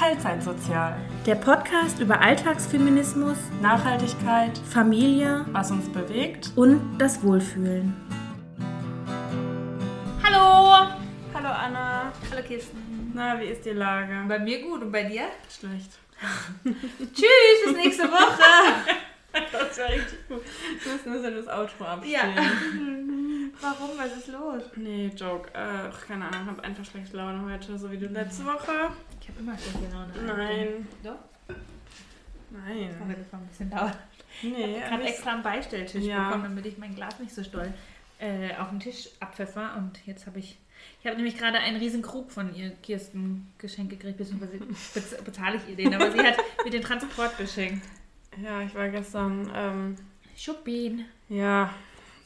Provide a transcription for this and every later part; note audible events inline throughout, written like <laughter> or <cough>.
Teilzeitsozial. Der Podcast über Alltagsfeminismus, Nachhaltigkeit, Familie was uns bewegt. und das Wohlfühlen. Hallo! Hallo Anna. Hallo Kirsten. Na, wie ist die Lage? Bei mir gut und bei dir? Schlecht. <laughs> Tschüss, bis nächste Woche. <laughs> Das war richtig gut. Du musst nur so das Outro abspielen. Ja. <laughs> Warum? Was ist los? Nee, Joke. Ach, keine Ahnung, ich habe einfach schlechte Laune heute, so wie du letzte Woche. Ich habe immer schlechte Laune. Nein. Doch? Das Nein. war jetzt ein bisschen dauern. Nee, Ich habe extra einen Beistelltisch Ja. bekommen, damit ich mein Glas nicht so doll äh, auf den Tisch abpfeffer. Und jetzt habe ich... Ich habe nämlich gerade einen riesen Krug von ihr, Kirsten, geschenkt gekriegt, beziehungsweise <laughs> bez bezahle ich ihr den, aber sie hat mir den Transport geschenkt. Ja, ich war gestern, ähm, Schuppin. ja,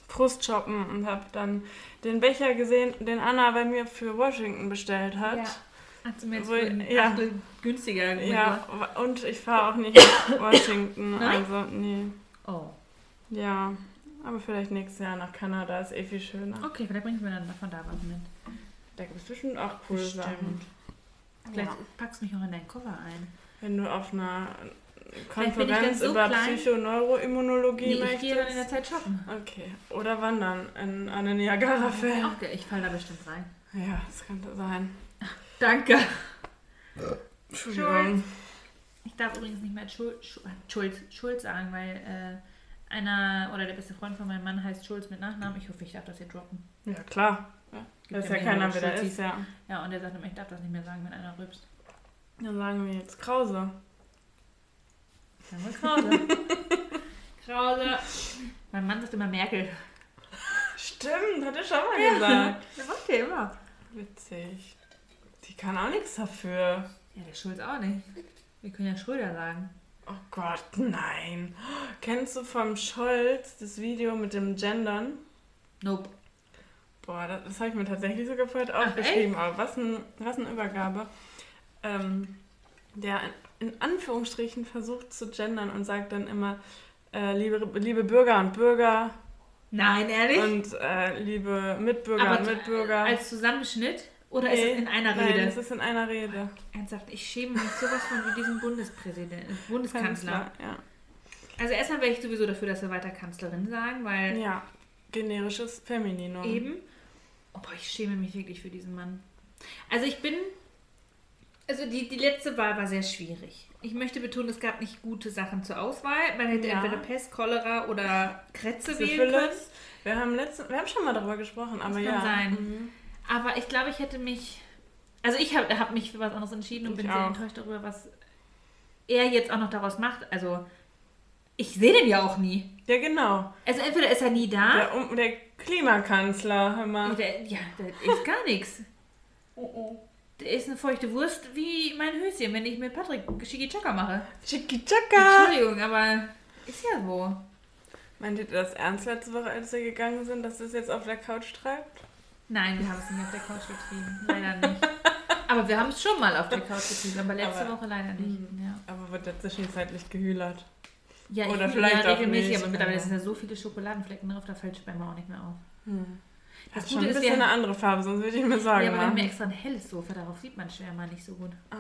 Frust shoppen und habe dann den Becher gesehen, den Anna bei mir für Washington bestellt hat. Ja. Hat sie mir jetzt Wo- für ein ja. Achtel günstiger Ja, und ich fahre auch nicht nach Washington. Nein? Also, nee. Oh. Ja, aber vielleicht nächstes Jahr nach Kanada ist eh viel schöner. Okay, vielleicht bringst du mir dann von da was mit. Da gibt es bestimmt auch coole Bestimmt. Sachen. Vielleicht Ja. packst du mich auch in deinen Koffer ein. Wenn du auf einer Konferenz so über klein. Psychoneuroimmunologie Nee, ich gehe dann in der möchtest. Zeit shoppen. Okay, oder wandern in eine Niagara-Fällen. Okay, ich falle da bestimmt rein. Ja, das könnte sein. Danke. Entschuldigung. Ich darf übrigens nicht mehr Schulz, Schulz, Schulz sagen, weil äh, einer oder der beste Freund von meinem Mann heißt Schulz mit Nachnamen. Ich hoffe, ich darf das hier droppen. Ja, klar. Gibt Weiß ja mehrere keiner, wer der ist, ja. Ja, und er sagt immer, ich darf das nicht mehr sagen, wenn einer rübst. Dann sagen wir jetzt Krause. Sagen wir Krause. <laughs> Krause. Mein Mann sagt immer Merkel. Stimmt, hat er schon mal gesagt. Der macht ja immer. Witzig. Kann auch nichts dafür. Ja, der Schulz auch nicht. Wir können ja Schröder sagen. Oh Gott, nein. Kennst du vom Scholz das Video mit dem Gendern? Nope. Boah, das, das habe ich mir tatsächlich sogar vorher aufgeschrieben. Aber was, ein, was eine Übergabe. Ähm, der in, in Anführungsstrichen versucht zu gendern und sagt dann immer, äh, liebe, liebe Bürger und Bürger Nein, ehrlich? und äh, liebe Mitbürger Aber und Mitbürger. Als Zusammenschnitt? Oder ist Nee, es in einer Nein, Rede? es ist in einer Rede. Ernsthaft, ich schäme mich sowas von wie diesen Bundespräsidenten, Bundeskanzler. Ja. Also erstmal wäre ich sowieso dafür, dass wir weiter Kanzlerin sagen, weil ja, generisches Femininum. eben. Oh, boah, ich schäme mich wirklich für diesen Mann. Also ich bin. Also die, die letzte Wahl war sehr schwierig. Ich möchte betonen, es gab nicht gute Sachen zur Auswahl. Man hätte Ja. entweder Pest, Cholera oder Kretze wählen können. Syphilis. Wir haben, letzte, wir haben schon mal darüber gesprochen, aber kann ja. sein. Mhm. Aber ich glaube, ich hätte mich. Also ich habe hab mich für was anderes entschieden und Ich bin sehr auch. enttäuscht darüber, was er jetzt auch noch daraus macht. Also ich sehe den ja auch nie. Ja, genau. Also entweder ist er nie da. Der, der Klimakanzler, hör mal. Der, ja, der ist gar nichts. <laughs> Der ist eine feuchte Wurst wie mein Höschen, wenn ich mit Patrick Shiki Chaka mache. Chiki Chaka. Entschuldigung, aber ist ja so. Meint ihr das ernst letzte Woche, als wir gegangen sind, dass das jetzt auf der Couch treibt? Nein, wir haben es nicht auf der Couch getrieben. Leider nicht. Aber wir haben es schon mal auf der Couch getrieben, aber letzte Aber- Woche leider nicht. Ja, Aber wird der zwischenzeitlich gehühlert? ja Oder ich, vielleicht ja, auch regelmäßig, nicht, aber mittlerweile sind da so viele Schokoladenflecken drauf, da fällt Sperma auch nicht mehr auf. Hm. Das Hat schon Gute ein ist, bisschen wir- eine andere Farbe, sonst würde ich mir Sorgen Ja, aber wir haben ja extra ein helles Sofa, darauf sieht man Sperma nicht so gut. Ah.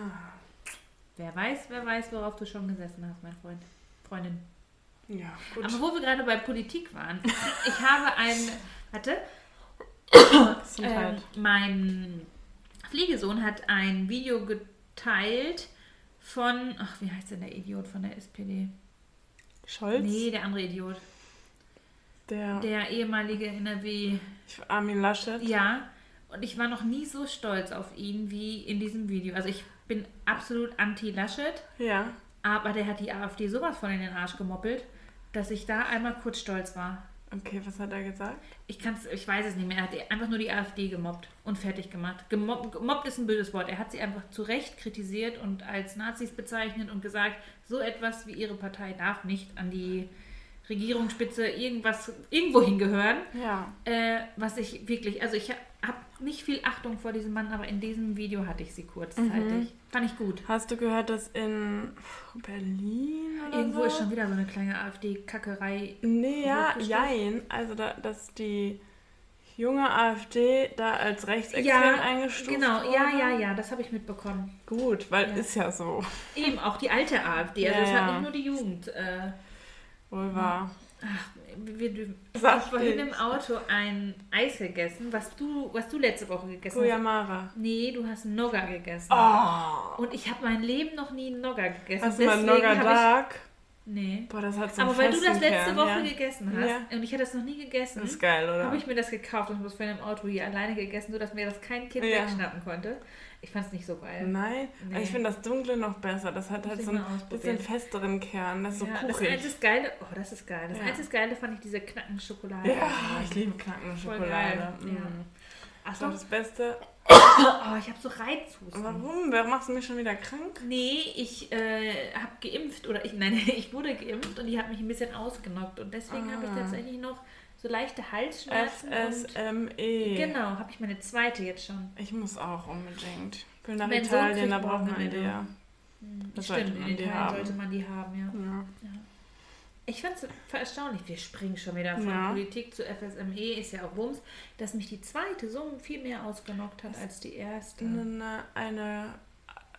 Wer weiß, wer weiß, worauf du schon gesessen hast, mein Freund. Freundin. Ja, gut. Aber wo wir gerade bei Politik waren, ich habe ein, warte, Das ähm, halt. mein Pflegesohn hat ein Video geteilt von, ach, wie heißt denn der Idiot von der SPD? Scholz? Nee, der andere Idiot. Der, Der ehemalige NRW. Armin Laschet? Ja, und ich war noch nie so stolz auf ihn wie in diesem Video. Also ich bin absolut anti-Laschet, Ja. aber der hat die AfD sowas von in den Arsch gemoppelt, dass ich da einmal kurz stolz war. Okay, was hat er gesagt? Ich kann's, ich weiß es nicht mehr. Er hat einfach nur die AfD gemobbt und fertig gemacht. Gemobbt, gemobbt ist ein böses Wort. Er hat sie einfach zu Recht kritisiert und als Nazis bezeichnet und gesagt, so etwas wie ihre Partei darf nicht an die Regierungsspitze irgendwas irgendwo hingehören. Ja. Äh, was ich wirklich, also ich habe nicht viel Achtung vor diesem Mann, aber in diesem Video hatte ich sie kurzzeitig. Fand ich gut. Hast du gehört, dass in Berlin oder Irgendwo so? ist schon wieder so eine kleine AfD-Kackerei. Nee, ja, jein. Also, da, dass die junge AfD da als rechtsextrem eingestuft genau, wurde? ja, ja, ja, das habe ich mitbekommen. Gut, weil Ja. ist ja so. Eben, auch die alte AfD, also Ja, es ja. hat nicht nur die Jugend. Äh, Wohl wahr. ach, wir, ich habe vorhin im Auto ein Eis gegessen, was du, was du letzte Woche gegessen hast. Kuyamara. Nee, du hast Nogga gegessen. Oh. Und ich habe mein Leben noch nie Nogga gegessen. Hast du mal Nogga Dark? Nee. Boah, das hat so Aber weil du das letzte Kern, Woche ja. gegessen hast Ja. und ich hätte das noch nie gegessen, Das ist geil, oder? habe ich mir das gekauft und habe das vorhin im Auto hier alleine gegessen, sodass mir das kein Kind Ja. wegschnappen konnte. Ich fand es nicht so geil. Nein, Nee. ich finde das Dunkle noch besser. Das hat halt so einen bisschen festeren Kern. Das ist so ja, das kuchig. einzige Geile, oh, das ist geil. Das Ja. einzige Geile fand ich diese knacken Schokolade. Ja, ich liebe knackende Voll Schokolade. geil. Mm. Ja. Achso, das Beste. oh, ich habe so Reizhusten. Warum? Wer machst du mich schon wieder krank? Nee, ich äh, habe geimpft oder ich nein, <laughs> ich wurde geimpft und die hat mich ein bisschen ausgenockt und deswegen habe ich Ah. tatsächlich noch so leichte Halsschmerzen FSME. genau, habe ich meine zweite jetzt schon. Ich muss auch unbedingt. Ich will nach Sohn Italien, da braucht man eine. ja. Das Stimmt, sollte in man die Italien haben. sollte man die haben, ja. Ja. Ich fand es erstaunlich, wir springen schon wieder von Ja. Politik zu FSME, ist ja auch Bums, dass mich die zweite so viel mehr ausgenockt hat als die erste. Eine, eine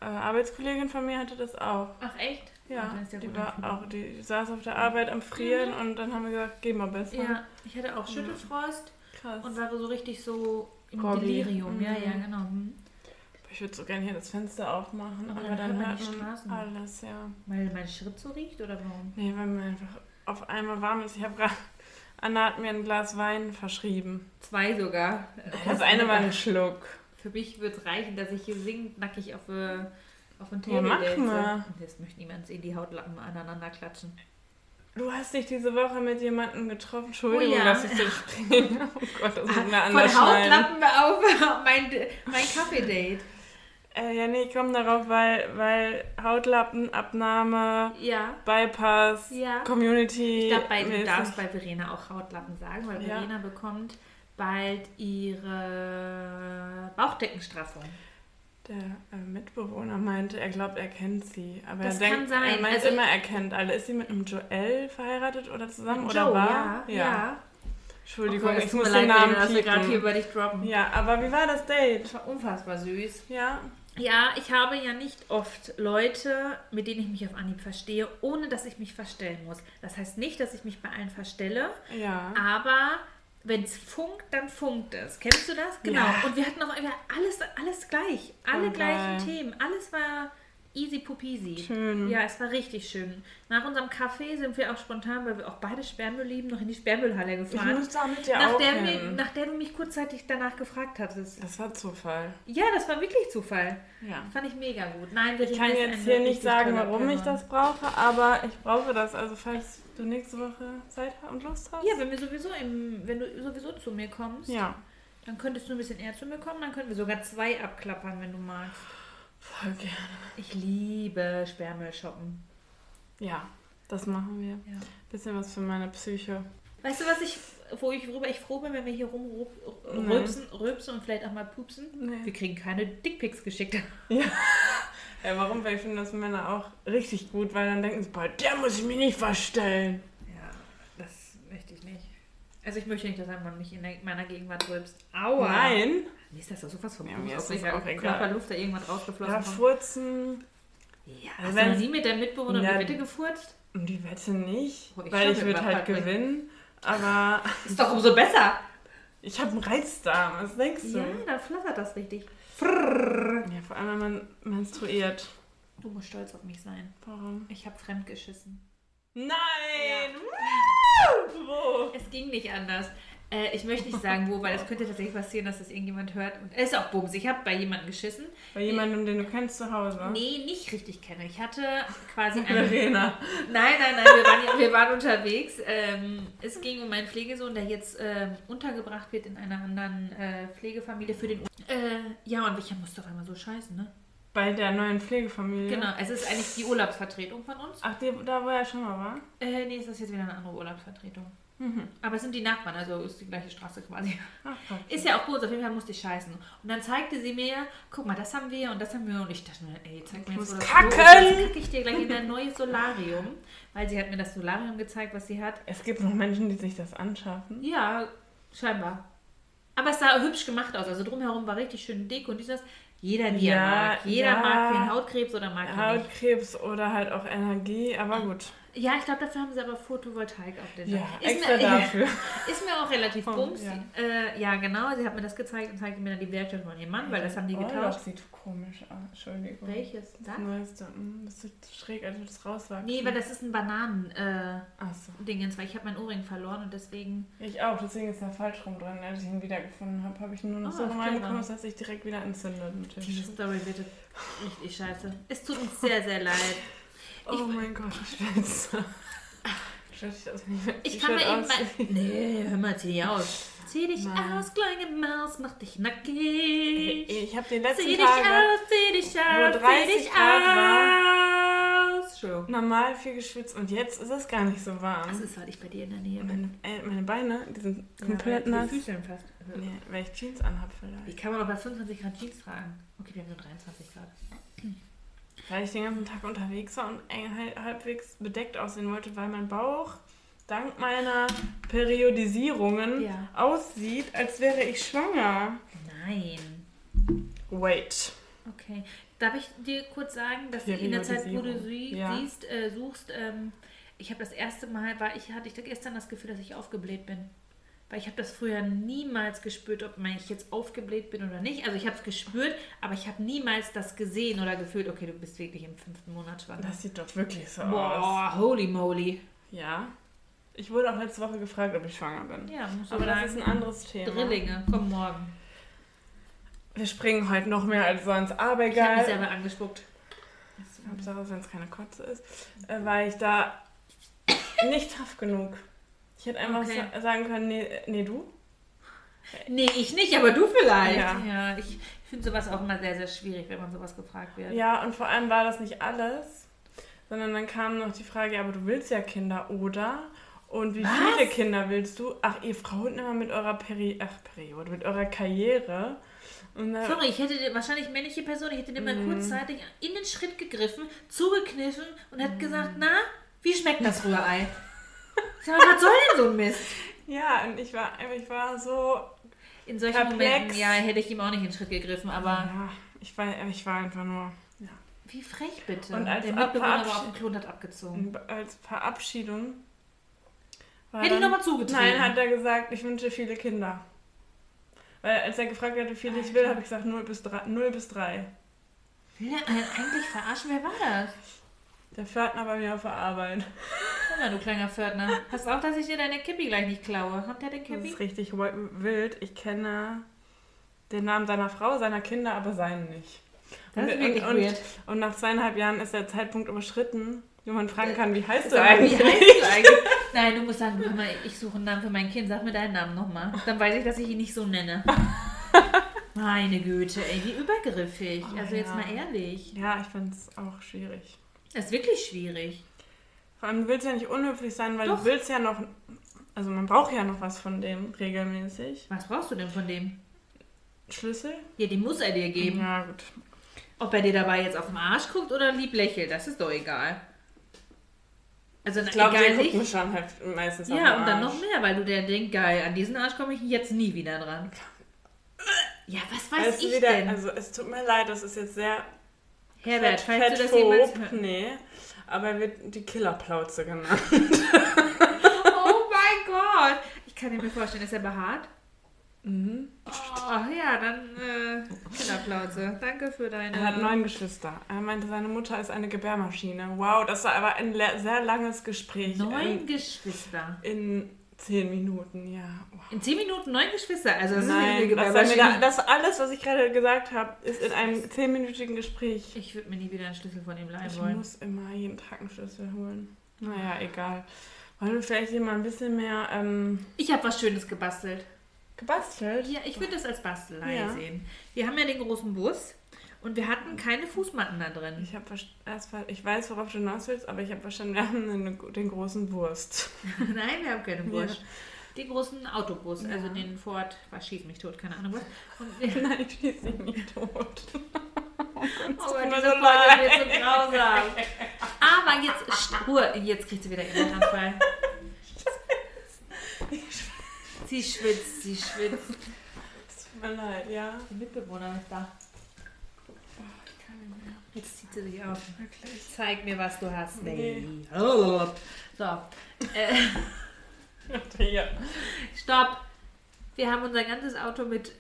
äh, Arbeitskollegin von mir hatte das auch. Ach echt? Ja, ja die war auch, die saß auf der Arbeit am Frieren und dann haben wir gesagt, geh mal besser. Ja, ich hatte auch Schüttelfrost Krass. und war so richtig so im Groggy. Delirium. Ja, Mhm. ja, genau. Hm. Ich würde so gerne hier das Fenster aufmachen, Aber aber, dann dann hört man alles, ja. Weil mein Schritt so riecht oder warum? Nee, weil mir einfach auf einmal warm ist. Ich habe gerade, Anna hat mir ein Glas Wein verschrieben. Zwei sogar. Das eine war ein Schluck. Für mich wird es reichen, dass ich hier singend nackig auf, äh, auf ein Ja, mach Table mal. Das möchte niemand sehen, die Hautlappen aneinander klatschen. Du hast dich diese Woche mit jemandem getroffen. Entschuldigung, Oh ja. dass ich so springe. <laughs> Oh Gott, das müssen wir Von anders schneiden. Hautlappen auf <laughs> mein, mein Kaffee-Date. Äh, ja, nee, ich komme darauf, weil, weil Hautlappenabnahme, Ja. Bypass, Ja. Community. Ich glaube, du darfst bei Verena auch Hautlappen sagen, weil Ja. Verena bekommt bald ihre Bauchdeckenstraffung. Der äh, Mitbewohner meinte, er glaubt, er kennt sie. Aber Das er kann denkt, sein. er meint Also- immer, er kennt alle. Ist sie mit einem Joel verheiratet oder zusammen? Joe, oder war? ja. ja. Entschuldigung, Gott, es ich muss den Namen wir gerade hier über dich droppen. Ja, aber wie war das Date? Das war unfassbar süß. Ja, Ja, ich habe ja nicht oft Leute, mit denen ich mich auf Anhieb verstehe, ohne dass ich mich verstellen muss. Das heißt nicht, dass ich mich bei allen verstelle, ja. aber wenn es funkt, dann funkt es. Kennst du das? Genau. Ja. Und wir hatten auch immer alles, alles gleich. Alle Voll gleichen. Themen. Alles war easy pupisi. Schön. Ja, es war richtig schön. Nach unserem Kaffee sind wir auch spontan, weil wir auch beide Sperrmüll lieben, noch in die Sperrmüllhalle Ich gefahren. muss da mit dir Nach auch der, hin. nach der du mich kurzzeitig danach gefragt hattest. Das war Zufall. Ja, das war wirklich Zufall. Ja. Fand ich mega gut. Nein, wir Ich kann jetzt hier nicht sagen, warum ich das brauche, aber ich brauche das. Also falls du nächste Woche Zeit und Lust hast. Ja, wenn wir sowieso im, wenn du sowieso zu mir kommst, Ja. dann könntest du ein bisschen eher zu mir kommen, dann könnten wir sogar zwei abklappern, wenn du magst. Voll gerne. Ich liebe Sperrmüll shoppen. Ja, das machen wir. Ja. Bisschen was für meine Psyche. Weißt du, was ich, wo ich, worüber ich froh bin, wenn wir hier rumrülpsen rülpsen und vielleicht auch mal pupsen? Nee. Wir kriegen keine Dickpics geschickt. Ja, <laughs> warum? Weil ich finde das Männer auch richtig gut, weil dann denken sie, bei der muss ich mich nicht verstellen. Ja, das möchte ich nicht. Also ich möchte nicht, dass ein Mann mich in meiner Gegenwart rülpst. Aua. Nein. Mir ist das doch sowas von Ja, mir aus ist das auch egal. Körperluft da irgendwas rausgeflossen Ja, furzen. Ja, Also wenn nie mit der Mitbewohnerin Ja. die Wette gefurzt? Die Wette nicht, Oh, ich weil ich würde halt gewinnen. Aber Ist doch umso besser. ich habe einen Reizdarm, was denkst du? Ja, dann flattert das richtig. Ja, vor allem, wenn man menstruiert. Du musst stolz auf mich sein. Warum? Ich habe fremdgeschissen. Nein! Wo? Es ging nicht anders. Äh, ich möchte nicht sagen, wo, weil es könnte tatsächlich passieren, dass das irgendjemand hört. Und es ist auch Bums. Ich habe bei jemandem geschissen. Bei jemandem, den du kennst zu Hause. Nee, nicht richtig kenne. Ich hatte quasi eine Verena. Nein, nein, nein, wir waren, wir waren unterwegs. Ähm, es ging um meinen Pflegesohn, der jetzt ähm, untergebracht wird in einer anderen äh, Pflegefamilie für den. Äh, ja, und ich musste auf einmal so scheißen, ne? Bei der neuen Pflegefamilie. Genau, es ist eigentlich die Urlaubsvertretung von uns. Ach, die, da wo er schon mal war? Äh, nee, es ist jetzt wieder eine andere Urlaubsvertretung. Mhm. Aber es sind die Nachbarn, also ist die gleiche Straße quasi. Ach. Ist ja auch gut, auf jeden Fall musste ich scheißen. Und dann zeigte sie mir, guck mal, das haben wir und das haben wir. Und ich dachte mir, ey, zeig mir jetzt, das kacken. Klo. Jetzt kacke ich dir gleich in dein neues Solarium. Weil sie hat mir das Solarium gezeigt, was sie hat. Es gibt noch Menschen, die sich das anschaffen. Ja, scheinbar. Aber es sah hübsch gemacht aus. Also drumherum war richtig schön dick und dieses. Jeder, er Ja, mag. Jeder ja. mag den Hautkrebs oder mag. Hautkrebs oder halt auch Energie, aber gut. Ja, ich glaube, dafür haben sie aber Photovoltaik auf den Ja, Dach. extra <laughs> dafür. Ist mir auch relativ Oh, bums. ja. Äh, ja, genau. Sie hat mir das gezeigt und zeigte mir dann die Werkstatt von ihrem Mann, weil das haben die Oh, getauscht. Das sieht komisch aus. Entschuldigung. Welches? Das Das? Neueste. Hm, Das sieht schräg, als würde es rauswachsen. Nee, weil das ist ein Bananen-Dingens, Achso. weil ich habe meinen Ohrring verloren und deswegen. Ich auch, deswegen ist er falsch rum drin. Als ich ihn wiedergefunden habe, habe ich ihn nur noch Ah, so reinbekommen, dass sich direkt wieder entzündet. Natürlich. Diese Story bitte. Richtig scheiße. Es tut uns sehr, sehr leid. <laughs> Oh mein Gott, ich schwitze. Dich mit Ich kann mir eben mal. <laughs> Nee, hör mal, zieh dich aus. Zieh dich Nein. aus, kleine Maus, mach dich nackig. Ich habe die letzten Zieh dich Tage aus, zieh dich aus, wo 30 zieh dich aus. Entschuldigung. normal viel geschwitzt und jetzt ist es gar nicht so warm. Das ist, weil ich bei dir in der Nähe bin. meine, äh, meine Beine, die sind komplett ja, nass. Die Füße fast. Nee, weil ich Jeans anhab vielleicht. Wie kann man auch bei 25 Grad Jeans tragen? Okay, wir haben nur 23 Grad. Weil ich den ganzen Tag unterwegs war und halbwegs bedeckt aussehen wollte, weil mein Bauch dank meiner Periodisierungen Ja. aussieht, als wäre ich schwanger. Nein. Wait. Okay. Darf ich dir kurz sagen, dass in der Zeit, wo du sie Ja. siehst, äh, suchst, ähm, ich habe das erste Mal, war ich, hatte ich gestern das Gefühl, dass ich aufgebläht bin. Weil ich habe das früher niemals gespürt, ob ich jetzt aufgebläht bin oder nicht. Also ich habe es gespürt, aber ich habe niemals das gesehen oder gefühlt, okay, du bist wirklich im fünften Monat schwanger. Das sieht doch wirklich so aus. Boah, holy moly. Ja. Ich wurde auch letzte Woche gefragt, ob ich schwanger bin. Ja, muss Aber sagen. das ist ein anderes Thema. Drillinge, komm morgen. Wir springen heute noch mehr als sonst, aber Ich habe mich egal. selber angespuckt. Hauptsache, wenn es keine Kotze ist, äh, war ich da nicht tough genug. Ich hätte einfach Okay. sa sagen können, nee, nee, du? Nee, ich nicht, aber du vielleicht. Ja. Ja, ich finde sowas auch immer sehr, sehr schwierig, wenn man sowas gefragt wird. Ja, und vor allem war das nicht alles, sondern dann kam noch die Frage, ja, aber du willst ja Kinder, oder? Und wie Was? viele Kinder willst du? Ach, ihr Frauen immer mit eurer Peri Ach, Periode, mit eurer Karriere. Sorry, ich hätte wahrscheinlich männliche Person, ich hätte dir mal Mhm. kurzzeitig in den Schritt gegriffen, zugekniffen und hätte gesagt, na, wie schmeckt das Rührei? Sag, was soll denn so ein Mist? ja, und ich war, ich war so, In solchen Perplex. Momenten, ja, hätte ich ihm auch nicht in den Schritt gegriffen, aber ja, ich war, ich war einfach nur, ja. wie frech bitte. Und als Der Mitbewohner war auf dem Klon hat abgezogen. als Verabschiedung. Hätte ich nochmal zugetreten. Nein, hat er gesagt, ich wünsche viele Kinder. Weil als er gefragt hat, wie viele ich will, habe ich gesagt 0 bis 3. 0 bis 3. Will er eigentlich verarschen? Wer war das? Der Pförtner bei mir auf der Arbeit. Guck mal, du kleiner Pförtner. Hast auch, dass ich dir deine Kippi gleich nicht klaue. Hat der den Das Kippi? ist richtig wi- wild. Ich kenne den Namen seiner Frau, seiner Kinder, aber seinen nicht. Das ist wirklich und, weird. und, und nach zweieinhalb Jahren ist der Zeitpunkt überschritten, wo man fragen kann, wie heißt du mal, wie eigentlich? heißt du <laughs> eigentlich? Nein, du musst sagen, hör mal, ich suche einen Namen für mein Kind. Sag mir deinen Namen nochmal. Dann weiß ich, dass ich ihn nicht so nenne. <laughs> Meine Güte, ey, wie übergriffig. Oh, also jetzt ja. mal ehrlich. Ja, ich finde es auch schwierig. Das ist wirklich schwierig. Vor allem, du willst ja nicht unhöflich sein, weil Doch. du willst ja noch, also man braucht ja noch was von dem regelmäßig. Was brauchst du denn von dem? Schlüssel? Ja, die muss er dir geben. Ja, gut. Ob er dir dabei jetzt auf den Arsch guckt oder lieb lächelt, das ist doch egal. Also Ich glaube, der guckt mir schon halt meistens auf Ja, den und dann noch mehr, weil du der denkst, geil, an diesen Arsch komme ich jetzt nie wieder dran. Ja, was weiß du, ich wieder, denn? Also es tut mir leid, das ist jetzt sehr Herbert, fett- falls du das jemals hörst. Nee, aber er wird die Killerplauze genannt. Oh mein Gott! Ich kann mir vorstellen, ist er behaart? Mhm. Oh, ja, dann äh, Kinderplauze. Danke für deine... Er hat neun Geschwister. Er meinte, seine Mutter ist eine Gebärmaschine. Wow, das war aber ein sehr langes Gespräch. Neun In, Geschwister. in zehn Minuten, ja. Wow. In zehn Minuten neun Geschwister. Also das Nein, ist das, eine war mir da, das alles, was ich gerade gesagt habe, ist in einem zehnminütigen Gespräch. Ich würde mir nie wieder einen Schlüssel von ihm leihen Ich wollen. muss immer jeden Tag einen Schlüssel holen. Naja, egal. Wollen wir vielleicht hier mal ein bisschen mehr ähm, Ich habe was Schönes gebastelt. gebastelt? Ja, ich würde das als Bastelei Ja. sehen. Wir haben ja den großen Bus und wir hatten keine Fußmatten da drin. Ich, hab ich weiß, worauf du hinaus willst, aber ich habe verstanden, wir haben eine, den großen Wurst. <laughs> Nein, wir haben keine Wurst. Den großen Autobus, also den Ford, was schießt mich tot, keine Ahnung was. Und <laughs> Nein, ich schieße ihn nicht tot. <laughs> oh Gott, mir diese so Folge wird so grausam. Aber jetzt, Ruhe, jetzt kriegt sie wieder ihren Anfall. Sie schwitzt, sie schwitzt. Tut mir leid, ja. Die Mitbewohner ist da. Jetzt zieht sie sich auf. Wirklich. Zeig mir, was du hast, Nee. Baby. <laughs> So. Äh, Ja. stopp. Wir haben unser ganzes Auto mit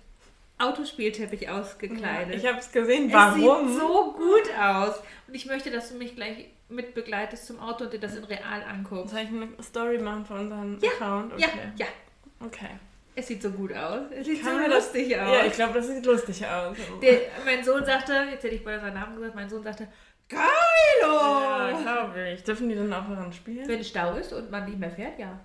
Autospielteppich Ja, ausgekleidet. ich habe es gesehen. es Warum? sieht so gut aus. Und ich möchte, dass du mich gleich mit begleitest zum Auto und dir das in real anguckst. Soll ich eine Story machen von unserem Ja, Account? Ja, Okay. ja. Okay. Es sieht so gut aus. Es sieht Kann so mir das- lustig aus. Ja, ich glaube, das sieht lustig aus. Der, mein Sohn sagte, jetzt hätte ich bei seinen Namen gesagt, mein Sohn sagte, ja, Geilo! glaube ich. Dürfen die dann auch daran spielen? Wenn Stau ist und man nicht mehr fährt, ja.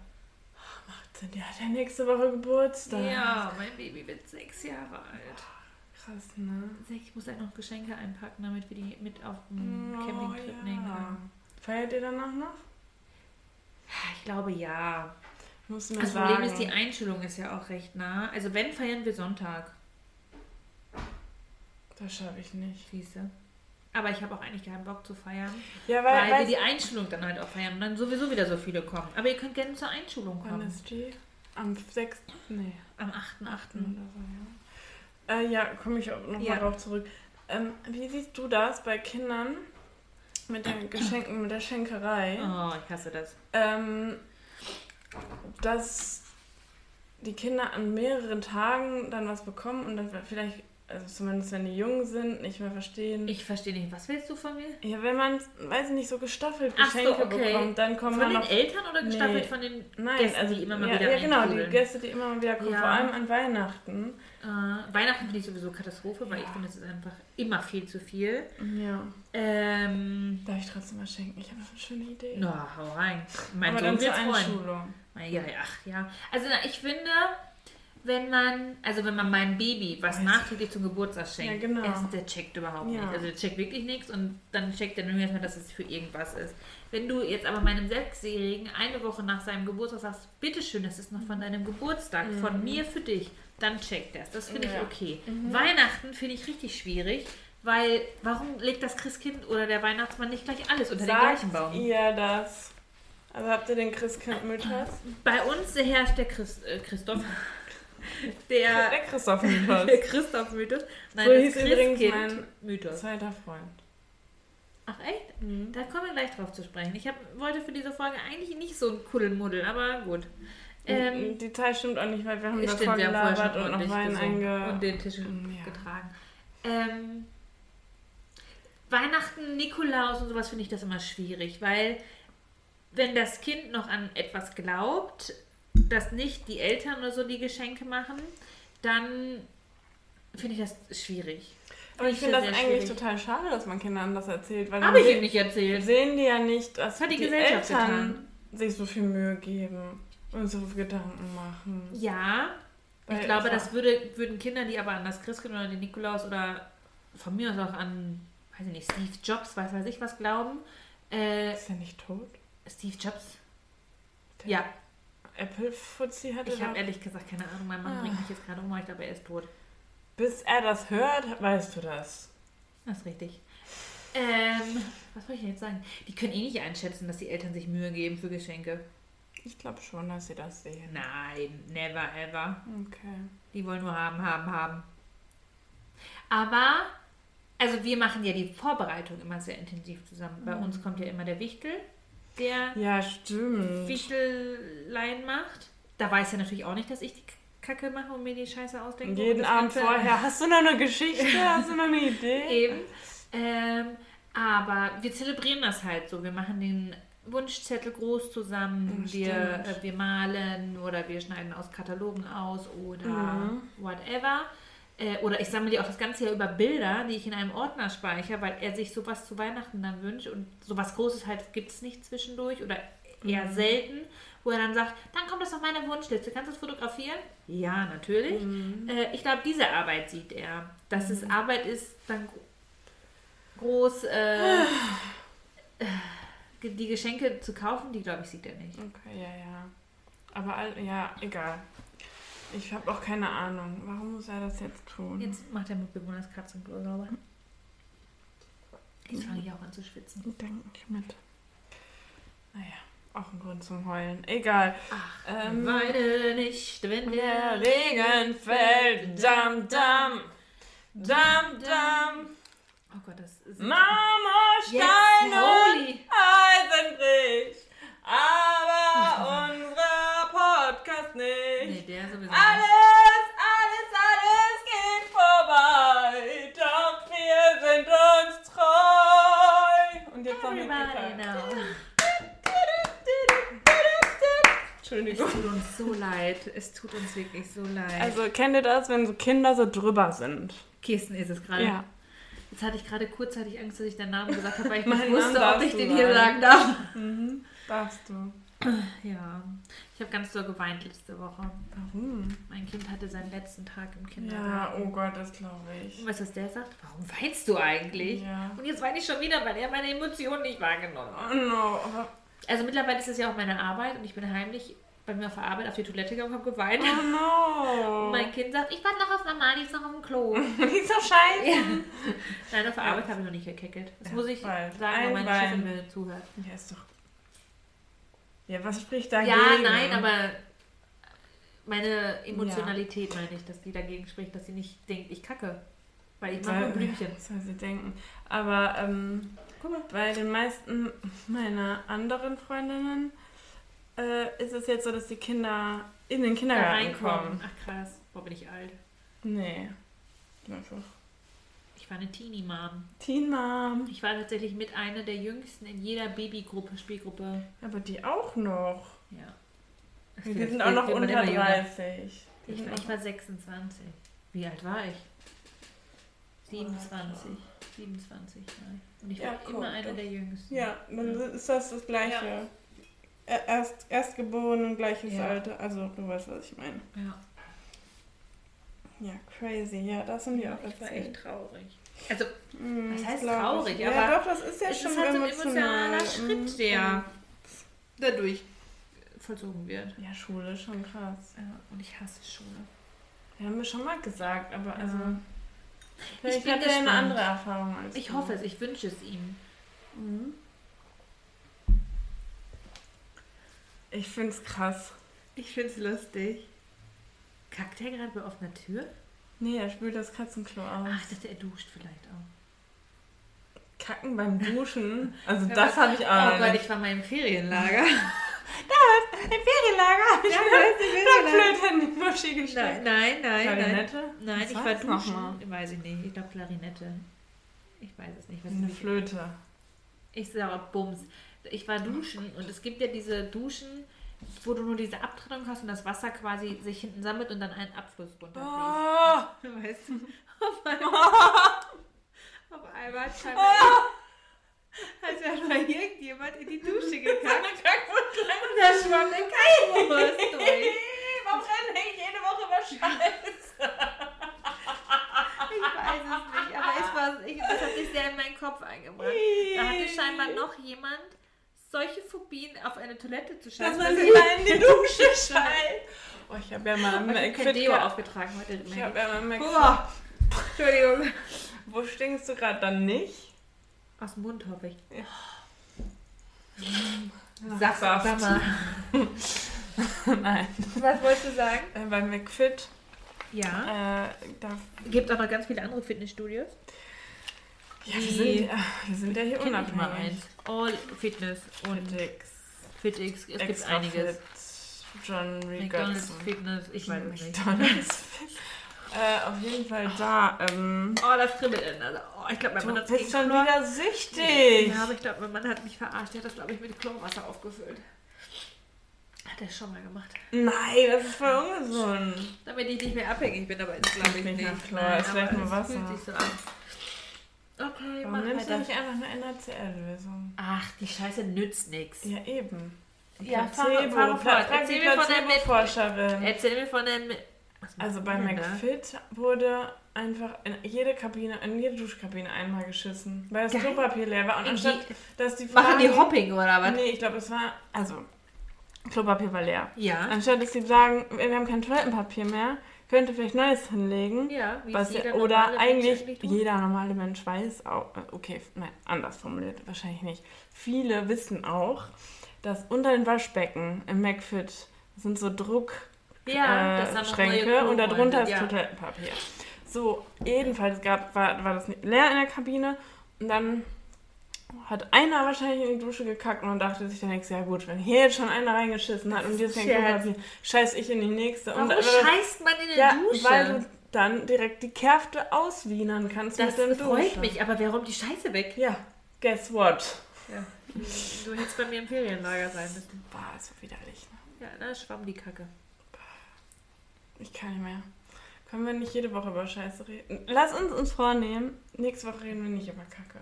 Der hat ja nächste Woche Geburtstag. Ja, mein Baby wird sechs Jahre alt. Krass, ne? Ich muss halt noch Geschenke einpacken, damit wir die mit auf den Oh, Campingtrip ja. nehmen können. Feiert ihr danach noch? Ich glaube ja. Musst du mir Das sagen. Problem ist, die Einschulung ist ja auch recht nah. Also wenn, feiern wir Sonntag. Das schaffe ich nicht. Siehste. Aber ich habe auch eigentlich keinen Bock zu feiern, Ja, weil, weil, wir weil die Einschulung dann halt auch feiern und dann sowieso wieder so viele kommen. Aber ihr könnt gerne zur Einschulung Wann kommen. ist die? Am 6. Nee. Am 8.8. oder so, ja. Äh, ja, komme ich auch noch Ja. mal drauf zurück. Ähm, wie siehst du das bei Kindern mit den Geschenken, mit der Schenkerei? Oh, ich hasse das. Ähm, dass die Kinder an mehreren Tagen dann was bekommen und dann vielleicht, also zumindest wenn die jung sind, nicht mehr verstehen. Ich verstehe nicht. Was willst du von mir? ja, wenn man, weiß ich nicht, so gestaffelt Ach so, okay. bekommt, dann kommen Von dann den noch Eltern oder gestaffelt Nee. von den Nein, Gästen, also die immer mal ja, wieder Ja, genau, die? Gäste, die immer mal wieder kommen, Ja. vor allem an Weihnachten. Äh, Weihnachten finde ich sowieso Katastrophe, weil Ja. ich finde, es ist einfach immer viel zu viel. Ja. Ähm, Darf ich trotzdem was schenken? Ich habe eine schöne Idee. na, hau rein. Mein Aber dann Sohn zur wird freuen. Einschulung. Ja, ja, ach ja. Also ich finde, wenn man, also wenn man meinem Baby was nachträglich zum Geburtstag schenkt, Ja, genau. erstens, der checkt überhaupt Ja. nicht. Also der checkt wirklich nichts und dann checkt er nur erstmal, dass es für irgendwas ist. Wenn du jetzt aber meinem Sechsjährigen eine Woche nach seinem Geburtstag sagst, bitteschön, das ist noch von deinem Geburtstag, von mir für dich, dann checkt er es. Das finde Mhm. Ja. ich okay. Weihnachten finde ich richtig schwierig, weil warum legt das Christkind oder der Weihnachtsmann nicht gleich alles unter den gleichen Baum? ihr das? Also habt ihr den Christkind-Mythos? Bei uns herrscht der Christ, äh, Christoph. <laughs> Der, Der Christoph-Mythos. <laughs> der Christoph-Mythos. Nein, So hieß übrigens mein Christkind-Mythos. zweiter Freund. Ach echt? Da kommen wir gleich drauf zu sprechen. Ich hab, wollte für diese Folge eigentlich nicht so ein Kuddelmuddel, aber gut. Ähm, die Zeit stimmt auch nicht, weil wir haben davor gelabert und noch Wein einge... und den Tisch Ja. getragen. Ähm, Weihnachten, Nikolaus und sowas finde ich das immer schwierig, weil wenn das Kind noch an etwas glaubt, dass nicht die Eltern oder so die Geschenke machen, dann finde ich das schwierig. Aber ich finde das eigentlich schwierig. total schade, dass man Kindern das erzählt, weil Habe ich ihm nicht erzählt. sehen die ja nicht, dass Das hat die die Gesellschaft Eltern getan. sich so viel Mühe geben und so viel Gedanken machen. Ja, ich Weil glaube, es das würde, würden Kinder, die aber an das Christkind oder den Nikolaus oder von mir aus auch an, weiß ich nicht, Steve Jobs, weiß weiß ich was glauben. Äh, Ist er nicht tot? Steve Jobs? Der Ja, Apple-Fuzzi hatte ich habe ehrlich gesagt keine Ahnung. Mein Mann Ah. bringt mich jetzt gerade um, aber ich glaube, er ist tot. Bis er das hört, weißt du das. Das ist richtig. Ähm, was wollte ich jetzt sagen? Die können eh nicht einschätzen, dass die Eltern sich Mühe geben für Geschenke. Ich glaube schon, dass sie das sehen. Nein, never ever. Okay. Die wollen nur haben, haben, haben. Aber, also wir machen ja die Vorbereitung immer sehr intensiv zusammen. Bei uns kommt ja immer der Wichtel, der Ja, stimmt. Macht. Da weiß er natürlich auch nicht, dass ich die Kacke mache und mir die Scheiße ausdenke. Jeden Abend Ganze- vorher. Hast du noch eine Geschichte? <laughs> Hast du noch eine Idee? Eben. Ähm, aber wir zelebrieren das halt so. Wir machen den Wunschzettel groß zusammen. Ja, wir, äh, wir malen oder wir schneiden aus Katalogen aus oder Mhm. whatever. Äh, oder ich sammle die auch das ganze Jahr über Bilder, die ich in einem Ordner speichere, weil er sich sowas zu Weihnachten dann wünscht. Und sowas Großes halt gibt es nicht zwischendurch oder eher Mhm. selten, wo er dann sagt, dann kommt das auf meine Wunschliste. Kannst du es fotografieren? Ja, natürlich. Mhm. Äh, ich glaube, diese Arbeit sieht er. Dass es Arbeit ist, dann gro- groß äh, <sighs> äh, die Geschenke zu kaufen, die glaube ich sieht er nicht. Okay, ja, ja. Aber all, ja, egal. Ich habe auch keine Ahnung. Warum muss er das jetzt tun? Jetzt macht er mit Bewohners Katzenklo sauber. Jetzt fange ich auch an zu schwitzen. Denke ich mit. Naja. auch ein Grund zum Heulen. Egal. Ach, Ähm, weine nicht, wenn Der Regen fällt, dam, dam, dam, dam. Oh Gott, das ist... Mama, Jetzt, Steine, holy. Eisen Entschuldigung. Es tut uns so leid. Es tut uns wirklich so leid. Also kennt ihr das, wenn so Kinder so drüber sind? Kirsten ist es gerade. Ja. Jetzt hatte ich gerade kurzzeitig Angst, dass ich deinen Namen gesagt habe, weil ich nicht wusste, ob ich den hier sagen. sagen darf. Mhm. Darfst du. Ja, ich habe ganz doll geweint letzte Woche. Warum? Mein Kind hatte seinen letzten Tag im Ja, Kindergarten. oh Gott, das glaube ich. Und weißt du, was der sagt? Warum weinst du eigentlich? Ja. Und jetzt weine ich schon wieder, weil er meine Emotionen nicht wahrgenommen hat. Oh no. Also mittlerweile ist es ja auch meine Arbeit und ich bin heimlich bei mir auf der Arbeit auf die Toilette gegangen und habe geweint. Oh no. <laughs> Und mein Kind sagt, ich warte noch auf Mama, die ist noch auf dem Klo. Die <laughs> ist doch scheiße. Ja. Nein, auf der Arbeit habe ich noch nicht gekeckelt. Das Ja, muss ich bald. sagen, Ein meine. Chefin mir zuhört. Ja, ist doch. Ja, was spricht dagegen? Ja, nein, aber meine Emotionalität meine ich, dass die dagegen spricht, dass sie nicht denkt, ich kacke. Weil ich mache nur Blümchen. <laughs> soll sie denken. Aber ähm, bei den meisten meiner anderen Freundinnen äh, ist es jetzt so, dass die Kinder in den Kindergarten reinkommen. kommen. Ach krass, boah, bin ich alt. Nee. Einfach. Ich war eine Teenie-Mom. Teen Mom. Ich war tatsächlich mit einer der jüngsten in jeder Babygruppe, Spielgruppe. Aber die auch noch. Ja. Die Vielleicht sind auch noch unter immer jünger. 30. Die Ich war, ich war 26. Wie alt war ich? 27. 27 war ich. Und ich Ja, war guck, immer eine doch. der jüngsten. Ja, dann ist das das Gleiche. Er- Erst, Erstgeboren und gleiches Ja. Alter. Also, du weißt, was ich meine. Ja. Ja, crazy. Ja, das sind auch ich war echt traurig. Also, Mm, Was das heißt ich. traurig? Ja, Aber doch, das ist ja es schon ist halt so ein emotional. emotionaler Schritt, der dadurch vollzogen wird. Ja, Schule ist schon krass. Ja, und ich hasse Schule. Wir haben wir schon mal gesagt, aber also. Ja. Bin hat er eine andere Erfahrung als Ich du. hoffe es, ich wünsche es ihm. Mhm. Ich find's krass. Ich finde es lustig. Kackt er gerade bei offener Tür? Nee, er spült das Katzenklo aus. Ach, ich dachte, er duscht vielleicht auch. Kacken beim Duschen. <laughs> Also das habe ich auch. Oh Gott, ich war mal im Ferienlager. <laughs> Im Ferienlager habe ich Ja, im Blockflöte in die Muschi Nein, gesteckt. nein, nein. Nein, Klarinette? nein ich war das duschen. Weiß ich nicht. Ich glaube Klarinette. Ich weiß es nicht. Was Eine Flöte. ich sage Bums. Ich war duschen und es gibt ja diese Duschen, wo du nur diese Abtrennung hast und das Wasser quasi sich hinten sammelt und dann einen Abfluss runterfließt. Oh. <laughs> Weißt du? <laughs> Auf einmal, auf einmal hat scheinbar, <laughs> hat scheinbar irgendjemand in die Dusche gekackt und da schwamm der Kaiwurst durch. Warum renne ich jede Woche über Scheiße? Ich weiß es nicht, aber es war, ich, das hat sich sehr in meinen Kopf eingebracht. Da hatte scheinbar noch jemand solche Phobien, auf eine Toilette zu Dass scheißen. man dass lieber er- in die <laughs> Dusche schreit. Oh, ich habe ja mal Ich habe Deo gehabt. aufgetragen heute. Ich habe ja mal McFit. mal. Entschuldigung. Wo stinkst du gerade dann nicht? Aus dem Mund hoffe ich. Nach Sag, Saft. sag mal. <laughs> Nein. Was wolltest du sagen? Äh, bei McFit, Ja. äh, da, Gibt auch noch ganz viele andere Fitnessstudios. Ja, wir sind, ja, wir sind ja hier mal unabhängig. eins. All Fitness und FitX, FitX. Es gibt Extra einiges. Fit, John McDonald's Rigatson. Fitness, ich nicht. McDonald's äh, auf jeden Fall da. Ähm, Oh, das kribbelt in. Also, oh, ich glaube, mein du Mann hat bist schon wieder süchtig. Ja, aber ich glaube, mein Mann hat mich verarscht. Der hat das, glaube ich, mit Chlorwasser aufgefüllt. Hat er schon mal gemacht. Nein, das ist voll ungesund. Damit ich nicht mehr abhängig bin, aber ist glaube ich Nicht nach Chlor, Nein, ist vielleicht nur es Wasser. fühlt sich so an. Okay, Warum mach nimmst du nicht einfach eine NaCl-Lösung? Ach, die Scheiße nützt nichts. Ja, eben. Ja, Placebo, die Erzähl mir von der Mit Placebo-Forscherin. Erzähl mir von Was Also bei die da? McFit wurde einfach in jede Kabine, in jede Duschkabine einmal geschissen, weil das Geil. Klopapier leer war. Und In anstatt, dass die Machen die fragen- Hopping oder was? Nee, ich glaube, es war, also, Klopapier war leer. Ja. Anstatt, dass sie sagen, wir haben kein Toilettenpapier mehr, könnte vielleicht Neues hinlegen. Ja, wie Was jeder oder eigentlich tut. jeder normale Mensch weiß auch, äh, okay, nein, anders formuliert, wahrscheinlich nicht. Viele wissen auch, dass unter den Waschbecken im McFit sind so Druck Ja, äh, Schränke und darunter ist ja. Toilettenpapier. So, jedenfalls gab, war, war das leer in der Kabine und dann hat einer wahrscheinlich in die Dusche gekackt und dachte sich der nächste, ja gut, wenn hier jetzt schon einer reingeschissen hat und hier ist kein. Klopapier, scheiß ich in die nächste. Warum und, äh, scheißt man in der ja, Dusche? weil du dann direkt die Kräfte auswienern kannst das mit dem freut Dusche. mich, aber wer räumt die Scheiße weg? Ja, guess what? Ja. Du hättest bei mir im Ferienlager sein müssen. Boah, ist so widerlich. Ne? Ja, da schwamm die Kacke. Ich kann nicht mehr. Können wir nicht jede Woche über Scheiße reden? Lass uns uns vornehmen, nächste Woche reden wir nicht über Kacke.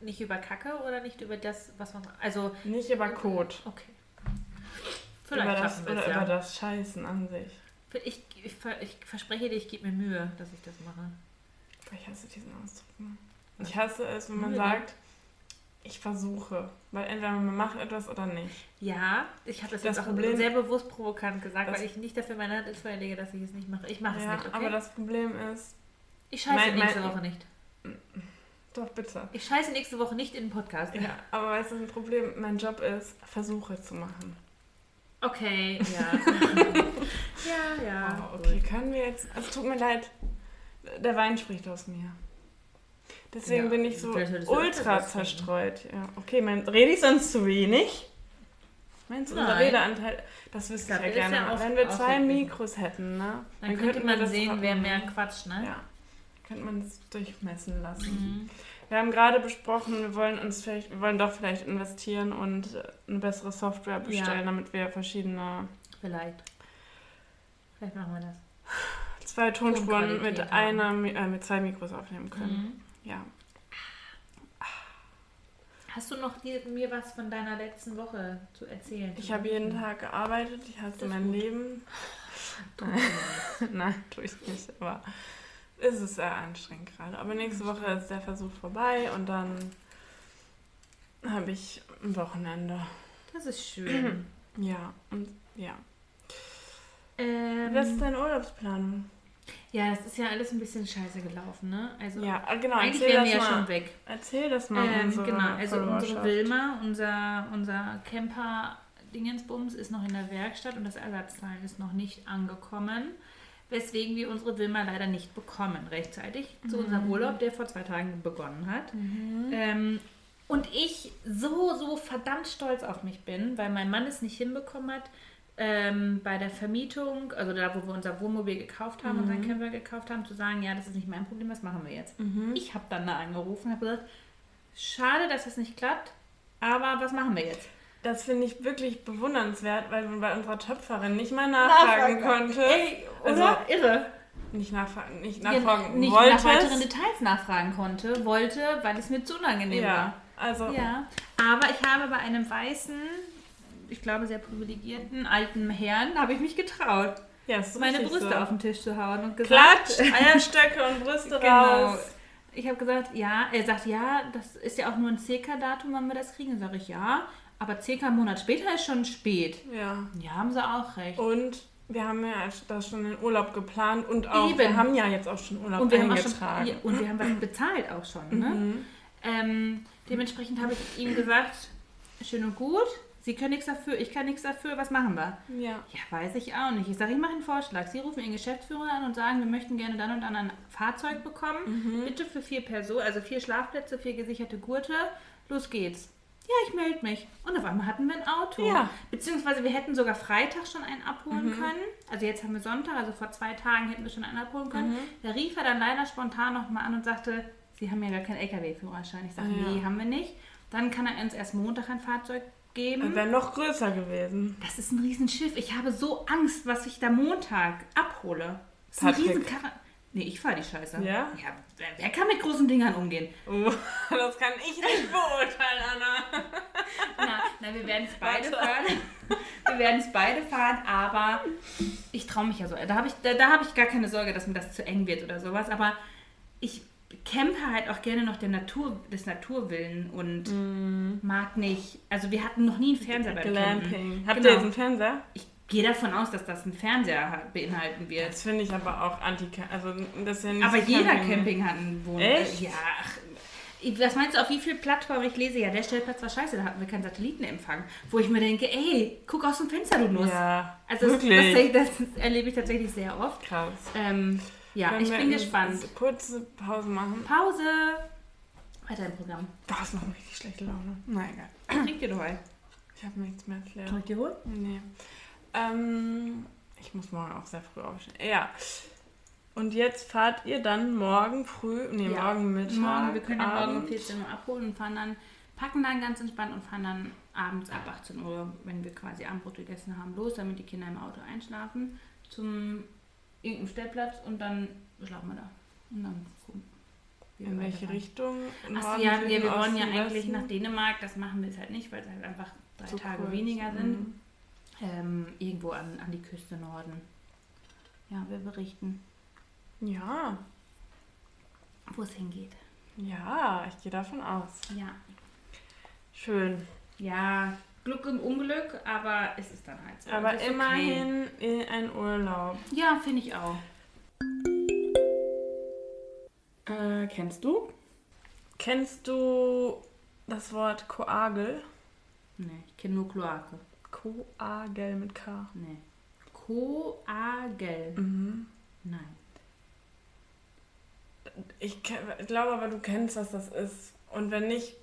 Nicht über Kacke oder nicht über das, was man. Also, Nicht über Kot. okay. Vielleicht über das, oder es über ja. das Scheißen an sich. Ich, ich, ich verspreche dir, ich gebe mir Mühe, dass ich das mache. Ich hasse diesen Ausdruck. Ne? Ich hasse es, wenn man Mühe. sagt, ich versuche. Weil entweder man macht etwas oder nicht. Ja, ich habe das, Das jetzt auch Problem- sehr bewusst provokant gesagt, weil ich nicht dafür meine Hand ins Feuer lege, dass ich es nicht mache. Ich mache es Ja, nicht, okay? aber das Problem ist, ich scheiße mein- nächste mein- Woche nicht. Doch bitte. Ich scheiße nächste Woche nicht in den Podcast. Ja, aber weißt du, ein Problem, mein Job ist, Versuche zu machen. Okay, ja. <laughs> ja, ja. Oh, okay, können wir jetzt. Es tut mir leid, der Wein spricht aus mir. Deswegen Ja, bin ich so ultra zerstreut. Ja, okay, mein, rede ich sonst zu wenig? Meinst du, unser. Redeanteil? Das wüsste ich Ja, ja der ist gerne. ja auch Wenn wir zwei. Mikros hätten, ne? Dann könnte könnten wir man sehen, wer mehr quatscht, ne? Ja, könnte man es durchmessen lassen. Mhm. Wir haben gerade besprochen, wir wollen uns vielleicht, wir wollen doch vielleicht investieren und eine bessere Software bestellen, Ja. damit wir verschiedene Vielleicht. Vielleicht machen wir das. zwei Tonspuren mit haben. einer, äh, mit zwei Mikros aufnehmen können. Mhm. Ja. Hast du noch dir, mir was von deiner letzten Woche zu erzählen? Ich habe jeden Tag gearbeitet, ich ist mein gut. Leben. <laughs> <laughs> Nein, tue ich nicht, aber es ist sehr anstrengend gerade. Aber nächste Woche ist der Versuch vorbei und dann habe ich ein Wochenende. Das ist schön. <clears throat> Ja, und ja. ähm, Was ist deine Urlaubsplanung? ja, das ist ja alles ein bisschen scheiße gelaufen, ne? Also Ja, äh, genau, eigentlich wären wir ja mal. schon weg. Erzähl das mal. Ähm, genau, also unsere. Wilma, unser, unser Camper-Dingensbums ist noch in der Werkstatt und das Ersatzteil ist noch nicht angekommen. Weswegen wir unsere Wilma leider nicht bekommen, rechtzeitig zu unserem Urlaub, der vor zwei Tagen begonnen hat. Ähm, und ich so, so verdammt stolz auf mich bin, weil mein Mann es nicht hinbekommen hat, ähm, bei der Vermietung, also da, wo wir unser Wohnmobil gekauft haben, unseren Camper gekauft haben, zu sagen, ja, das ist nicht mein Problem, was machen wir jetzt? Ich habe dann da angerufen und habe gesagt, schade, dass es nicht klappt, aber was machen wir jetzt? Das finde ich wirklich bewundernswert, weil du bei unserer Töpferin nicht mal nachfragen konntest. Ey, oder? Also- Irre. Nicht nachfragen, nicht Ja, nachfragen nicht wolltest. nach weiteren Details nachfragen konnte, wollte, weil es mir zu unangenehm war. ja, also Ja, aber ich habe bei einem weißen, ich glaube sehr privilegierten alten Herrn, habe ich mich getraut, ja, meine Brüste so. auf den Tisch zu hauen und gesagt, Klatsch, Eierstöcke und Brüste <laughs> genau. raus. Ich habe gesagt, ja, er sagt, ja, das ist ja auch nur ein CK-Datum, wann wir das kriegen. Sage ich, ja, aber CK einen Monat später ist schon spät. Ja. Ja, haben sie auch recht. Und wir haben ja das schon den Urlaub geplant und auch, Eben. wir haben ja jetzt auch schon Urlaub Und wir, haben auch schon, eingetragen. und wir haben was <clears throat> bezahlt auch schon. Ne? Mhm. Ähm, dementsprechend habe ich ihm gesagt, schön und gut, Sie können nichts dafür, ich kann nichts dafür, was machen wir? Ja. Ja, weiß ich auch nicht. Ich sage, ich mache einen Vorschlag. Sie rufen Ihren Geschäftsführer an und sagen, wir möchten gerne dann und dann ein Fahrzeug bekommen. Mhm. Bitte für vier Personen, also vier Schlafplätze, vier gesicherte Gurte. Los geht's. Ja, ich melde mich. Und auf einmal hatten wir ein Auto. Ja. Mhm. Beziehungsweise wir hätten sogar Freitag schon einen abholen können. Also jetzt haben wir Sonntag, also vor zwei Tagen hätten wir schon einen abholen können. Mhm. Da rief er dann leider spontan nochmal an und sagte, Sie haben ja gar keinen LKW-Führerschein. Ich sage, Ah, ja. nee, haben wir nicht. Dann kann er uns erst Montag ein Fahrzeug geben. Wäre noch größer gewesen. Das ist ein Riesenschiff. Ich habe so Angst, was ich da Montag abhole. Das ist ein Patrick. Riesenkarre. Nee, ich fahre die Scheiße. Ja? ja wer, kann mit großen Dingern umgehen? Oh, <laughs> das kann ich nicht beurteilen, Anna. Na, na wir werden es <laughs> beide fahren. Wir werden es beide fahren, aber ich traue mich ja so. Da habe ich, da, da habe ich gar keine Sorge, dass mir das zu eng wird oder sowas. Aber ich campe halt auch gerne noch der Natur, des Naturwillen und mag nicht. Also wir hatten noch nie einen Fernseher beim Campen. Glamping. Habt Genau. ihr jetzt einen Fernseher? Ich gehe davon aus, dass das einen Fernseher beinhalten wird. Das finde ich aber auch anti Also, das ist ja nicht Aber so jeder Camping. Camping hat einen Wohn. Echt? Ja, Was meinst du, auf wie viel Plattformen ich lese? Ja, der Stellplatz war scheiße, da hatten wir keinen Satellitenempfang. Wo ich mir denke, ey, guck aus dem Fenster, du Nuss. Ja, also das, wirklich. das, das erlebe ich tatsächlich sehr oft. Krass. Ähm, ja, Können ich bin gespannt. Kurze Pause machen. Pause. Weiter im Programm. Du hast noch richtig schlechte Laune. Na egal. Trink dir doch ein. Ich habe nichts mehr erklärt. Soll ich dir holen? Nee. Ähm, ich muss morgen auch sehr früh aufstehen. Ja. Und jetzt fahrt ihr dann morgen früh, nee, Ja. morgen Mittag. Morgen, wir können ja morgen um Abend. 14 Uhr abholen und fahren dann, packen dann ganz entspannt und fahren dann abends ab 18 Uhr, wenn wir quasi Abendbrot gegessen haben, los, damit die Kinder im Auto einschlafen, zum irgendeinem Stellplatz und dann schlafen wir da. Und dann gucken. In welche. Richtung? Achso, ja, wir wollen ja eigentlich nach Dänemark, das machen wir jetzt halt nicht, weil es halt einfach drei Zu Tage kurz. weniger sind. Mhm. Ähm, irgendwo an, an die Küste Norden. Ja, wir berichten, Ja, wo es hingeht. ja, ich gehe davon aus. Ja. Schön. Ja, Glück im Unglück, aber es ist dann halt so. Aber ist okay. immerhin in ein Urlaub. Ja, finde ich auch. Äh, kennst du? Kennst du das Wort Koagel? Nee, ich kenne nur Kloake. Koagel mit K. Nee. Koagel. Mhm. Nein. Ich glaube aber, du kennst, was das ist. Und wenn nicht,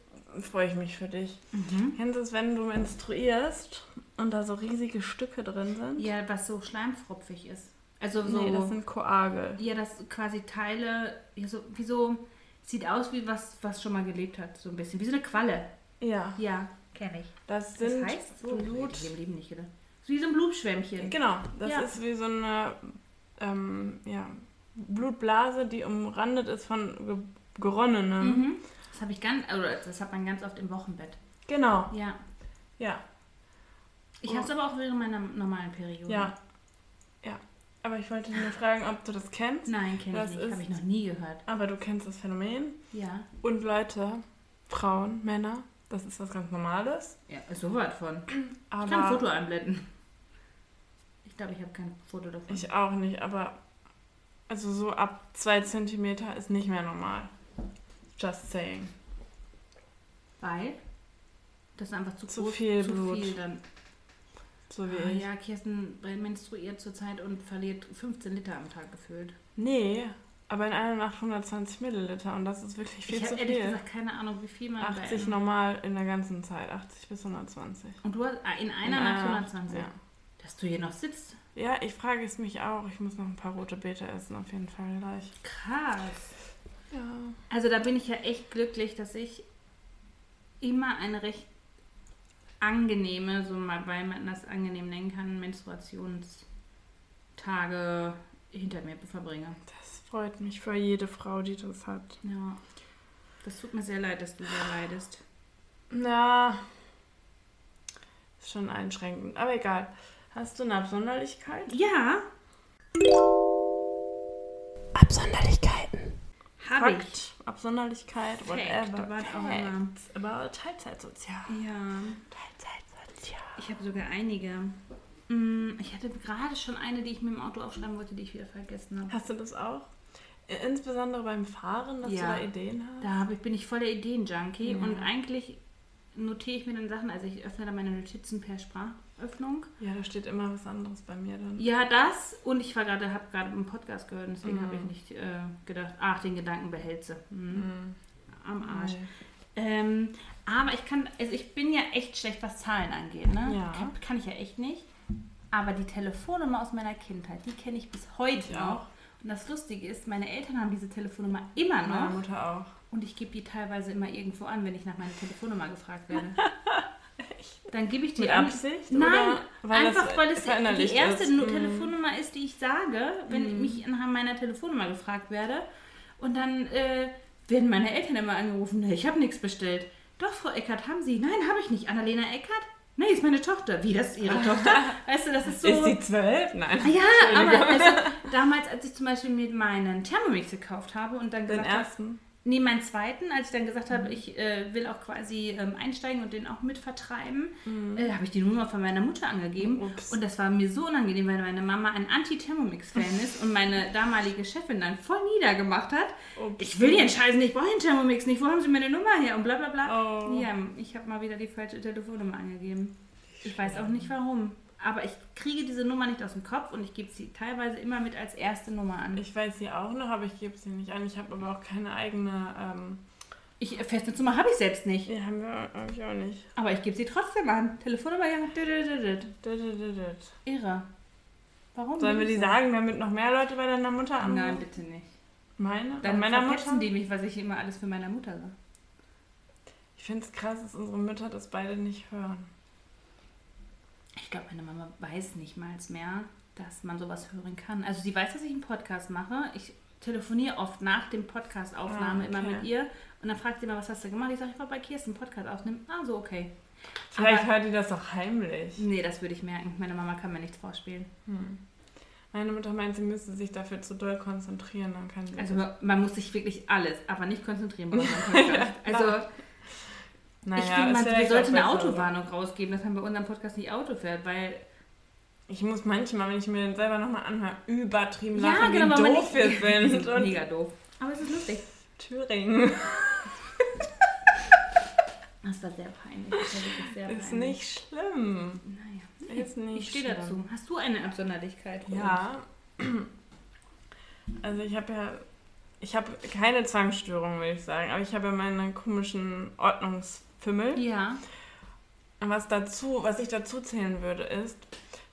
freue ich mich für dich. Mhm. Kennst du es, wenn du menstruierst und da so riesige Stücke drin sind? Ja, was so schleimfropfig ist. Also so. Nee, das sind Koagel. ja, das quasi Teile, ja, so, wie so, sieht aus wie was, was schon mal gelebt hat, so ein bisschen. Wie so eine Qualle. Ja, Ja, kenne ich. das Das sind heißt so. Blut. Ich im Leben nicht. So wie so ein Blutschwämmchen. Genau, das Ja. ist wie so eine ähm, ja, Blutblase, die umrandet ist von ge Geronnenem. Mhm. Das habe ich ganz, oder das hat man ganz oft im Wochenbett. Genau, Ja. ja. Ich Oh. habe es aber auch während meiner normalen Periode. Ja. Ja. Aber ich wollte nur fragen, ob du das kennst. Nein, kenne Das ich nicht. Habe ich noch nie gehört. Aber du kennst das Phänomen. Ja. Und Leute, Frauen, Männer, das ist was ganz Normales. Ja, so weit von. Aber Ich kann ein Foto einblenden. Ich glaube, ich habe kein Foto davon. Ich auch nicht, aber also so ab zwei Zentimeter ist nicht mehr normal. Just saying. Weil das ist einfach zu, Zu groß, viel zu Blut. viel dann. So wie Ah, ich. ja, Kirsten menstruiert zurzeit und verliert 15 Liter am Tag gefüllt. Nee, aber in einer Nacht 120 Milliliter und das ist wirklich viel ich zu habe ehrlich viel. gesagt keine Ahnung, wie viel man bei 80 einem- normal in der ganzen Zeit, 80 bis 120. Und du hast ah, in einer In Nacht einer 120. Ja. Dass du hier noch sitzt. ja, ich frage es mich auch. Ich muss noch ein paar rote Beete essen, auf jeden Fall gleich. Krass. Ja. Also da bin ich ja echt glücklich, dass ich immer eine recht angenehme, so mal weil man das angenehm nennen kann, Menstruationstage hinter mir verbringe. Das freut mich für jede Frau, die das hat. Ja. Das tut mir sehr leid, dass du sehr leidest. Ja, ist schon einschränkend. Aber egal. Hast du eine Absonderlichkeit? Ja, Absonderlichkeiten. ich. Fakt, Absonderlichkeit, Fact, whatever. about Teilzeitsozial. Ja, Teilzeitsozial. ich habe sogar einige. Mm, Ich hatte gerade schon eine, die ich mir im Auto aufschreiben wollte, die ich wieder vergessen habe. Hast du das auch? I- Insbesondere beim Fahren, dass Ja. du da Ideen hast? Da ich, bin ich voller Ideen-Junkie Ja. und eigentlich notiere ich mir dann Sachen, also ich öffne dann meine Notizen per Sprachöffnung. Ja, da steht immer was anderes bei mir dann. Ja, das und ich war gerade, habe gerade einen Podcast gehört, deswegen Mhm. habe ich nicht äh, gedacht, ach, den Gedanken behält sie. Hm, Mhm. Am Arsch. Ähm, aber ich kann, also ich bin ja echt schlecht, was Zahlen angeht, ne? Ja. Kann, kann ich ja echt nicht. Aber die Telefonnummer aus meiner Kindheit, die kenne ich bis heute noch. Und das Lustige ist, meine Eltern haben diese Telefonnummer immer Meine noch. Mutter auch. Und ich gebe die teilweise immer irgendwo an, wenn ich nach meiner Telefonnummer gefragt werde. <laughs> Dann gebe ich die Mit an. Absicht? Nein, weil einfach weil es die erste ist? Mhm. Telefonnummer ist, die ich sage, wenn Mhm. mich nach meiner Telefonnummer gefragt werde. Und dann äh, werden meine Eltern immer angerufen, nee, ich habe nichts bestellt. Doch, Frau Eckert, haben Sie? Nein, habe ich nicht. Annalena Eckert? Nee, ist meine Tochter. Wie, das ist Ihre <laughs> Tochter? Weißt du, das ist so... Ist die zwölf? Nein. Ah ja, aber also, damals, als ich zum Beispiel mir meinen Thermomix gekauft habe und dann Den gesagt habe, ersten? Nee, meinen zweiten, als ich dann gesagt habe, ich äh, will auch quasi ähm, einsteigen und den auch mit vertreiben, äh, habe ich die Nummer von meiner Mutter angegeben. Ups. Und das war mir so unangenehm, weil meine Mama ein Anti-Thermomix-Fan ist und meine <laughs> damalige Chefin dann voll niedergemacht hat. Ups. Ich will den Scheiß nicht, ich brauche den Thermomix nicht, wo haben Sie meine Nummer her? Und bla bla bla. Oh. Ja, ich habe mal wieder die falsche Telefonnummer angegeben. Ich weiß auch nicht warum. Aber ich kriege diese Nummer nicht aus dem Kopf und ich gebe sie teilweise immer mit als erste Nummer an. Ich weiß sie auch noch, aber ich gebe sie nicht an. Ich habe aber auch keine eigene. Ähm, Ich, Festnetznummer habe ich selbst nicht. die haben wir hab ich auch nicht. Aber ich gebe sie trotzdem an. Telefonnummer, ja. Irre. Warum? Sollen wir die sagen, damit noch mehr Leute bei deiner Mutter anrufen? Nein, bitte nicht. Meine? Dann meiner Mutter? die mich, was ich immer alles für meine Mutter sage. Ich finde es krass, dass unsere Mütter das beide nicht hören. Ich glaube, meine Mama weiß nicht mal mehr, dass man sowas hören kann. Also sie weiß, dass ich einen Podcast mache. Ich telefoniere oft nach dem Podcast-Aufnahme Ah, immer okay. mit ihr. Und dann fragt sie immer, was hast du gemacht? Ich sage, ich war bei Kirsten Podcast aufnehmen. Ah, so, okay. Vielleicht Aber- hört die das doch heimlich. Nee, das würde ich merken. Meine Mama kann mir nichts vorspielen. Meine Mutter meint, sie müsste sich dafür zu doll konzentrieren, dann kann sie. Also man muss sich wirklich alles, aber nicht konzentrieren bei unserem Podcast. Also naja, ich finde, man vielleicht sollte auch eine. Autowarnung rausgeben, dass man bei unserem Podcast nicht Auto fährt, weil Ich muss manchmal, wenn ich mir den selber nochmal anhöre, übertrieben Ja, lachen, genau, wie doof wir sind. <laughs> Und mega doof. Aber es ist lustig. Thüringen <laughs> Das war sehr peinlich. Das war sehr ist peinlich. nicht schlimm. Naja. Ist nicht Ich stehe dazu. Hast du eine Absonderlichkeit? Ja. Also ich habe ja, ich habe keine Zwangsstörung, würde ich sagen, aber ich habe ja meine komischen Ordnungsfimmel. Uns? Ja. Und was dazu, was ich dazu zählen würde, ist,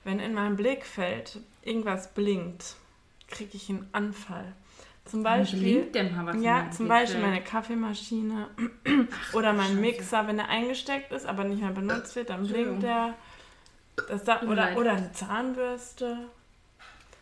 wenn in meinem Blickfeld irgendwas blinkt, kriege ich einen Anfall. Zum Beispiel. Ja, zum? Beispiel meine Kaffeemaschine <clears throat> oder mein Scheiße. Mixer, wenn er eingesteckt ist, aber nicht mehr benutzt wird, dann blinkt. Das da, mir oder, oder die Zahnbürste.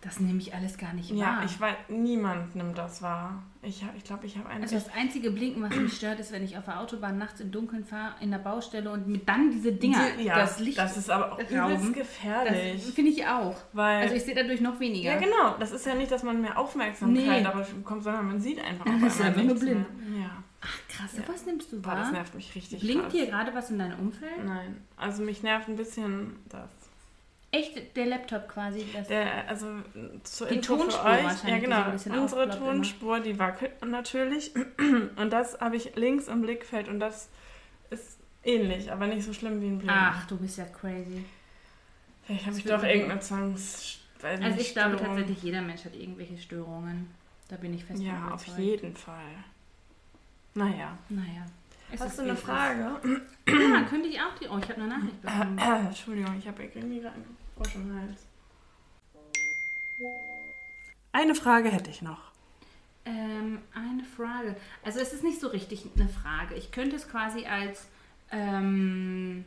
Das nehme ich alles gar nicht Ja, wahr. ich weiß, niemand nimmt das wahr. Ich glaube, ich, glaub, ich habe eine. also das einzige Blinken, was mich stört, ist, wenn ich auf der Autobahn nachts im Dunkeln fahre, in der Baustelle und mit dann diese Dinger, Die- ja, das Licht. das ist aber auch übelst das gefährlich. finde ich auch. weil, Also ich sehe dadurch noch weniger. ja, genau. Das ist ja nicht, dass man mehr Aufmerksamkeit Nee. darauf bekommt, sondern man sieht einfach Ja, das ist einfach nur blind. Ja. Ach krass, was nimmst du Boah, das wahr? nervt mich richtig Blinkt krass. hier gerade was in deinem Umfeld? Nein, also mich nervt ein bisschen das. Echt, der Laptop quasi. Das Der, also zur Die Info für Tonspur euch. wahrscheinlich, Ja, so genau. bisschen Unsere aufploppt immer. Tonspur, die wackelt natürlich. <clears throat> Und das habe ich links im Blickfeld und das ist ähnlich, aber nicht so schlimm wie ein Blinden. Ach, du bist ja crazy. Vielleicht habe ich doch irgendeine Zwangs... Also ich glaube Störung. tatsächlich, jeder Mensch hat irgendwelche Störungen. Da bin ich fest Ja, auf jeden Fall. Naja. Naja. Es Hast du eine es Frage? Ja, könnte ich auch die. Oh, ich habe eine Nachricht <clears throat> bekommen. Entschuldigung, ich habe irgendwie gerade einen Frosch im Hals. Eine Frage hätte ich noch. Ähm, eine Frage. Also es ist nicht so richtig eine Frage. Ich könnte es quasi als ähm,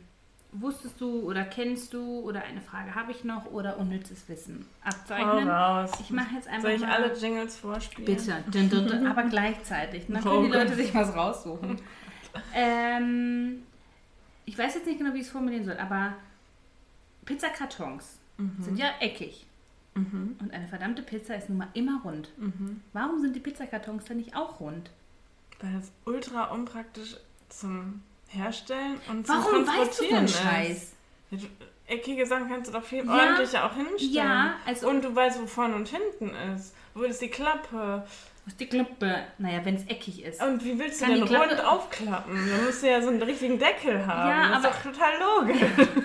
wusstest du oder kennst du oder eine Frage habe ich noch oder unnützes Wissen abzeichnen. raus. Ich mache jetzt einfach Soll ich mal alle Jingles vorspielen? Bitte, dun, dun, dun, aber gleichzeitig. Dann Oh können die Gott. Leute sich was raussuchen. <laughs> ähm, ich weiß jetzt nicht genau, wie ich es formulieren soll, aber Pizzakartons sind ja eckig. Mhm. Und eine verdammte Pizza ist nun mal immer rund. Mhm. Warum sind die Pizzakartons denn nicht auch rund? Weil es ultra unpraktisch zum Herstellen und zum Warum weißt du Transportieren einen ist. Scheiß? Du- Eckige Sachen kannst du doch viel Ja. ordentlicher auch hinstellen. Ja, also- Und du weißt, wo vorne und hinten ist. Wo ist die Klappe? Wo ist die Klappe? Naja, wenn es eckig ist. Und wie willst du denn rund aufklappen? Da musst du ja so einen richtigen Deckel haben. Ja, das aber- ist doch total logisch. <laughs>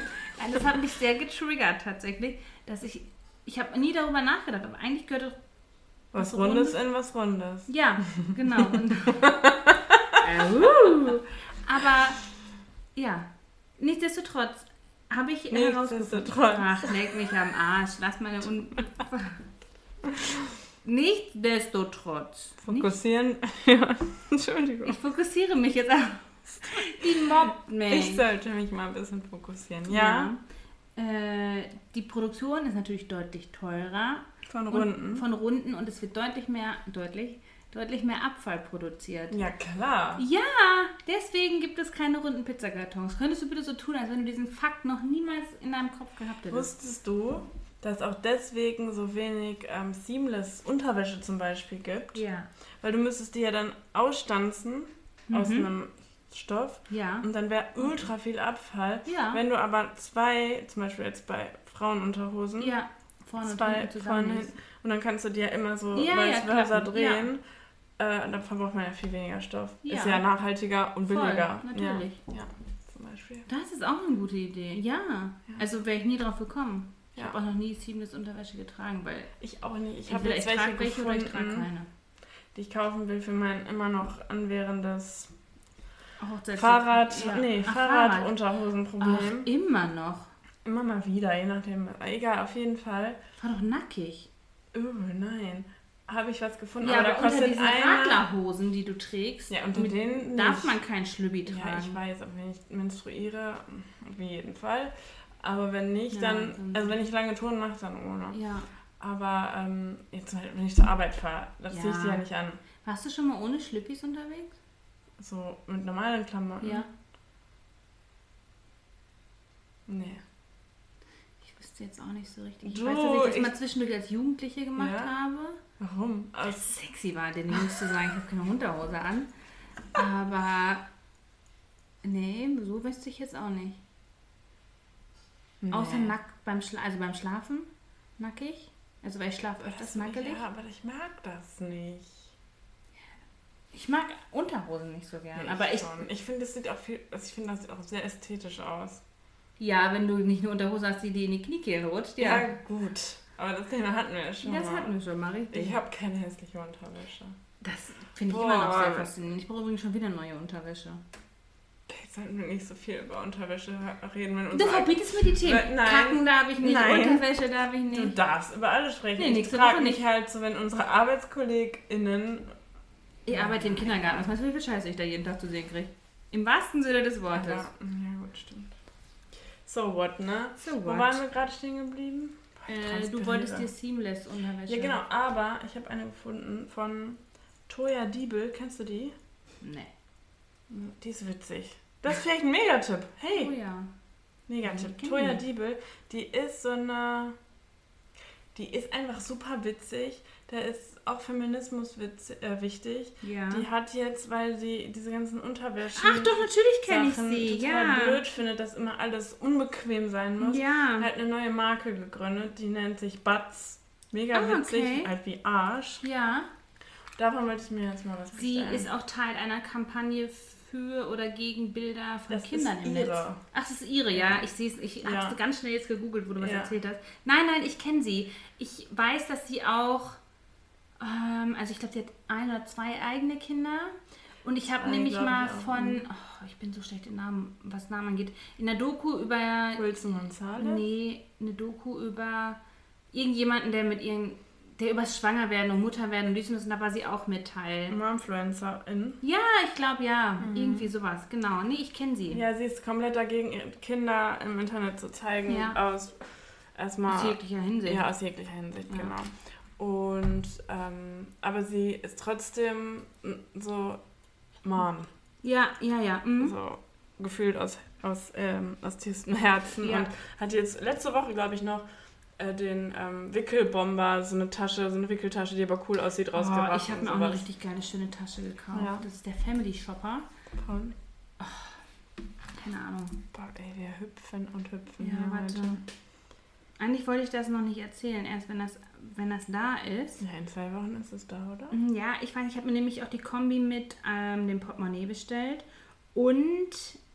Das hat mich sehr getriggert tatsächlich, dass ich, ich habe nie darüber nachgedacht, aber eigentlich gehört doch, Was Rundes in was Rundes. ja, genau. <laughs> Aber ja, nichtsdestotrotz habe ich herausgefunden. Nichtsdestotrotz. Ach, leck mich am Arsch, lass meine Un... Nichtsdestotrotz. Nicht, Fokussieren. <laughs> ja, Entschuldigung. ich fokussiere mich jetzt auf. Die mobbt mich. Ich sollte mich mal ein bisschen fokussieren. Ja, Ja. Äh, die Produktion ist natürlich deutlich teurer. von Und- Runden. Von Runden und es wird deutlich mehr, deutlich, deutlich mehr Abfall produziert. ja, klar. Ja, deswegen gibt es keine runden Pizzakartons. Könntest du bitte so tun, als wenn du diesen Fakt noch niemals in deinem Kopf gehabt hättest? Wusstest du, dass auch deswegen so wenig ähm, Seamless Unterwäsche zum Beispiel gibt. Ja. Weil du müsstest die ja dann ausstanzen aus Mhm. einem Stoff Ja. und dann wäre ultra viel Abfall. Ja. Wenn du aber zwei, zum Beispiel jetzt bei Frauenunterhosen, Ja. Vorne zwei vorne ist. und dann kannst du ja immer so Ja, vice ja, versa drehen. Äh, und dann verbraucht man ja viel weniger Stoff. Ja. Ist ja nachhaltiger und Voll, billiger. natürlich. Ja, ja zum Beispiel. Das ist auch eine gute Idee. Ja. Also wäre ich nie drauf gekommen. Ich Ja. habe auch noch nie seamless Unterwäsche getragen, weil Ich auch nicht. Ich ich, habe ich jetzt welche welche ich gefunden, keine. die ich kaufen will für mein immer noch anwährendes Fahrrad, Ja. nee, Ach, Fahrrad. Fahrradunterhosenproblem. immer noch. Immer mal wieder, je nachdem. Egal, auf jeden Fall. War doch nackig. Oh, nein. Habe ich was gefunden, Ja, aber, aber da unter diesen einer... Radlerhosen, die du trägst, Ja, unter mit- denen darf nicht. man kein Schlübbi Ja, tragen. ich weiß, aber wenn ich menstruiere, auf jeden Fall. Aber wenn nicht, Ja, dann, dann- also wenn ich lange Touren mache, dann ohne. Ja. Aber ähm, jetzt halt, wenn ich zur Arbeit fahre, das ziehe ich Ja. die ja nicht an. Warst du schon mal ohne Schlüppis unterwegs? So mit normalen Klamotten. Ja. Nee. Ich wüsste jetzt auch nicht so richtig. Ich Du, weiß, dass ich das ich- mal zwischendurch als Jugendliche gemacht Ja? habe. Warum? Als sexy war, den Jungs zu sagen, ich habe keine Unterhose an. Aber nee, so wüsste ich jetzt auch nicht. nee. Außer nackt beim Schla also beim Schlafen nackig. Also weil ich schlafe öfters Das, nackelig. ja, aber ich mag das nicht. Ich mag Unterhosen nicht so gern. Nee, aber ich, schon. Ich finde, das sieht auch viel, also ich finde, das sieht auch sehr ästhetisch aus. ja, wenn du nicht eine Unterhose hast, die dir in die Kniekehlen rutscht, ja. gut. Aber das Thema hatten wir ja schon das mal. hatten wir schon mal richtig. Ich habe keine hässliche Unterwäsche. das finde ich Boah. immer noch sehr faszinierend. Ich brauche übrigens schon wieder neue Unterwäsche. Jetzt sollten wir nicht so viel über Unterwäsche reden, wenn Du verbietest mir die Themen. Nein. Kacken darf ich nicht, Nein. Unterwäsche darf ich Du nicht. darfst über alles sprechen. Nee, ich frage mich nicht. halt so, wenn unsere ArbeitskollegInnen. Ich arbeite im Kindergarten. Was meinst du, wie viel Scheiße ich da jeden Tag zu sehen kriege? Im wahrsten Sinne des Aber, Wortes. ja, gut, stimmt. So what, ne? So Wo waren wir gerade stehen geblieben? Äh, du wolltest dir Seamless Unterwäsche. Ja, genau, aber ich habe eine gefunden von Toya Diebel. Kennst du die? Nee. Die ist witzig. Das ist vielleicht ein Megatipp. Oh Hey, ja. Megatipp. Toya. Diebel, die ist so eine. Die ist einfach super witzig. Da ist auch Feminismus witz, äh, wichtig. Ja. Die hat jetzt, weil sie diese ganzen Unterwäsche. Ach doch, natürlich kenne ich sie. total Ja. blöd findet, dass immer alles unbequem sein muss. Ja. Hat eine neue Marke gegründet, die nennt sich Butz. Mega Ah, witzig, okay. halt wie Arsch. Ja. Davon wollte ich mir jetzt mal was Sie bestellen. ist auch Teil einer Kampagne für oder gegen Bilder von Das Kindern im Netz. Ach, das ist ihre, ja. Ich sehe es. Ich Ja. habe ganz schnell jetzt gegoogelt, wo du was Ja. erzählt hast. Nein, nein, ich kenne sie. Ich weiß, dass sie auch, ähm, also ich glaube, sie hat ein oder zwei eigene Kinder. Und ich habe nämlich mal von, oh, ich bin so schlecht in Namen, was Namen angeht, in der Doku über, Wilson Gonzalez? nee, eine Doku über irgendjemanden, der mit ihren, der übers Schwangerwerden und Mutterwerden und dies und das, und da war sie auch mit Teil. Influencerin. Ja, ich glaube ja. Irgendwie sowas, genau. Nee, ich kenne sie. Mhm. Ja, sie ist komplett dagegen, Kinder im Internet zu zeigen. Ja. Aus erstmal. Aus jeglicher Hinsicht. Ja, aus jeglicher Hinsicht, Ja. genau. Und ähm, aber sie ist trotzdem so Mom. Ja, ja, ja. Mhm. So gefühlt aus, aus, ähm, aus tiefstem Herzen. Ja. Und hat jetzt letzte Woche, glaube ich, noch äh, den ähm, Wickelbomber, so eine Tasche, so eine Wickeltasche, die aber cool aussieht, Oh, rausgebracht. ich habe mir auch eine richtig geile, schöne Tasche gekauft. Ja. Das ist der Family Shopper. Von- Keine Ahnung. Boah, ey, wir hüpfen und hüpfen. Ja, warte. heute. Eigentlich wollte ich das noch nicht erzählen, erst wenn das, wenn das da ist. Ja, in zwei Wochen ist es da, oder? Mhm, Ja, ich weiß, ich habe mir nämlich auch die Kombi mit ähm, dem Portemonnaie bestellt. Und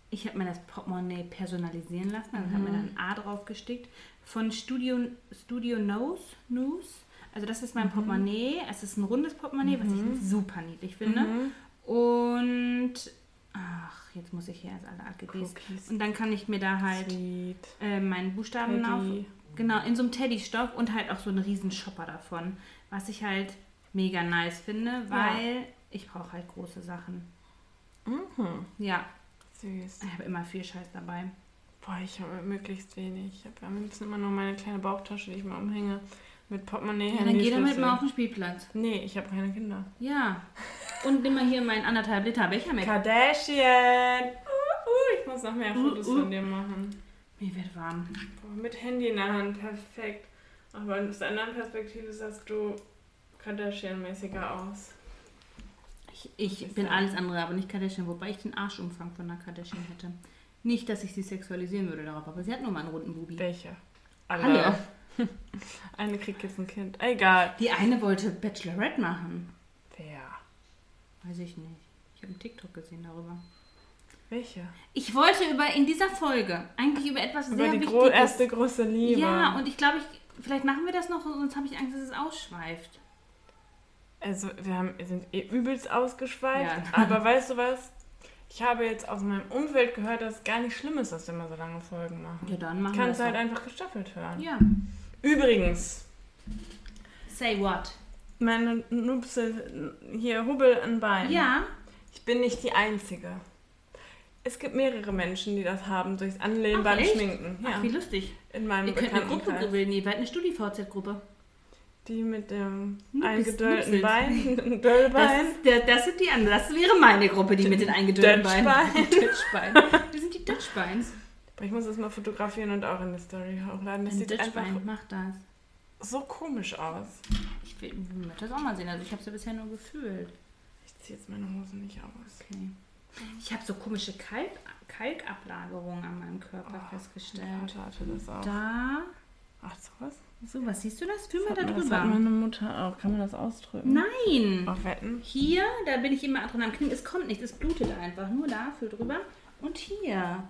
ich habe mir das Portemonnaie personalisieren lassen. Also habe mir dann ein A drauf gestickt. Von Studio, Studio Nose, News. Also das ist mein Portemonnaie. Es ist ein rundes Portemonnaie, was ich super niedlich finde. Mhm. Und ach, jetzt muss ich hier erst alle AGBs. Cookies. Und dann kann ich mir da halt äh, meinen Buchstaben auf. Genau, in so einem Teddy-Stoff und halt auch so einen riesen Shopper davon. Was ich halt mega nice finde, weil ich brauche halt große Sachen. Mhm. Ja, Süß. ich habe immer viel Scheiß dabei. Boah, ich habe möglichst wenig. Ich habe am liebsten immer nur meine kleine Bauchtasche, die ich mal umhänge. Mit Portemonnaie, Ja, dann geh damit mal auf den Spielplatz. Nee, ich habe keine Kinder. Ja. Und nimm mal hier meinen anderthalb Liter Becher mit. Kardashian! Uh, uh, ich muss noch mehr Uh, Fotos uh. von dir machen. Mir wird warm. Boah, mit Handy in der Hand, perfekt. Aber aus der anderen Perspektive sahst du Kardashian-mäßiger aus. Ich, ich bin alles andere, aber nicht Kardashian, wobei ich den Arschumfang von einer Kardashian hätte. Nicht, dass ich sie sexualisieren würde darauf, aber sie hat nur mal einen runden Bubi. Welche? Alle. <laughs> Eine kriegt jetzt ein Kind. Egal. Die eine wollte Bachelorette machen. Wer? Weiß ich nicht. Ich habe einen TikTok gesehen darüber. Welche? Ich wollte über in dieser Folge eigentlich über etwas Über sehr die Wichtiges. gro erste große Liebe. Ja, und ich glaube, ich, vielleicht machen wir das noch, sonst habe ich Angst, dass es ausschweift. Also, wir haben, sind eh übelst ausgeschweift. Ja. Aber <laughs> weißt du was? Ich habe jetzt aus meinem Umfeld gehört, dass es gar nicht schlimm ist, dass wir immer so lange Folgen machen. Ja, dann machen wir Kannst das. halt einfach gestaffelt hören. Ja. Übrigens, Say what? meine Nupse, hier Hubbel an Bein. Ja. Ich bin nicht die Einzige. Es gibt mehrere Menschen, die das haben, durchs Anlehnen Ach, beim echt? Schminken. Ja, Ach, wie lustig. in meinem Ihr könnt eine Gruppe bilden. Ihr werdet eine Studi-VZ-Gruppe. Die mit dem Nupis- eingedöllten. Bein, <laughs> <laughs> Das, Döllbein. ist der, das sind die anderen. Das wäre meine Gruppe, die mit den eingedüllten Beinen. <laughs> Dutchbein. Wir sind die Dutchbeins. Aber ich muss das mal fotografieren und auch in die Story hochladen. Das Ein sieht einfach Dutchbein macht das. so komisch aus. Ich will, möchte das auch mal sehen. Also ich habe es ja bisher nur gefühlt. Ich ziehe jetzt meine Hose nicht aus. Okay. Ich habe so komische Kalk, Kalkablagerungen an meinem Körper Mein festgestellt. Vater hatte das auch. Da. Ach, sowas? So, was siehst du das? Fühl mal Das da hat, das hat drüber. meine Mutter auch. Kann man das ausdrücken? Nein. Auf Wetten? Hier, da bin ich immer dran am Knie. Es kommt nicht, es blutet einfach. Nur da, fühl drüber. Und hier.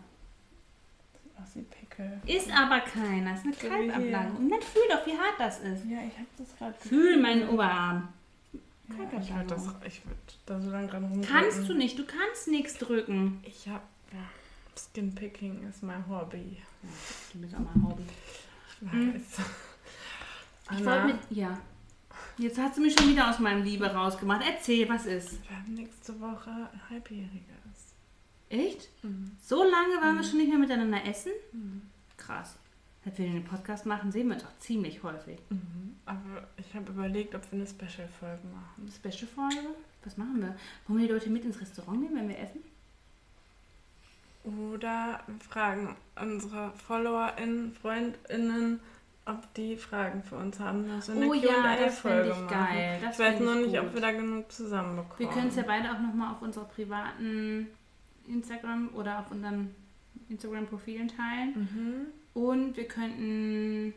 Ach, sie Pickel. Ist aber keiner. Ist eine So wie Kalkablagerung. Und dann fühl doch, wie hart das ist. Ja, ich hab das gerade Fühl meinen Oberarm. Ja, ich würde das, ich würd da so lange dran rumdrücken. Kannst du nicht, du kannst nichts drücken. Ich hab, ja, Skinpicking ist mein Hobby. Du bist auch mein Hobby. Ich Mhm. weiß. <laughs> Ich wollte Anna, mit. Ja. Jetzt hast du mich schon wieder aus meinem Liebe rausgemacht. Erzähl, was ist? wir haben nächste Woche ein Halbjähriges. Echt? Mhm. So lange waren wir schon nicht mehr miteinander essen? Krass. Seit wir den Podcast machen, sehen wir uns auch ziemlich häufig. Mhm. Aber ich habe überlegt, ob wir eine Special-Folge machen. Special-Folge? Was machen wir? Wollen wir die Leute mit ins Restaurant nehmen, wenn wir essen? Oder wir fragen unsere FollowerInnen, FreundInnen, ob die Fragen für uns haben, wir eine Oh ja, das fände ich machen. geil. Das ich weiß nur ich nicht, ob wir da genug zusammenbekommen. Wir können es ja beide auch nochmal auf unserer privaten Instagram oder auf unseren Instagram-Profilen teilen. Mhm. Und wir könnten.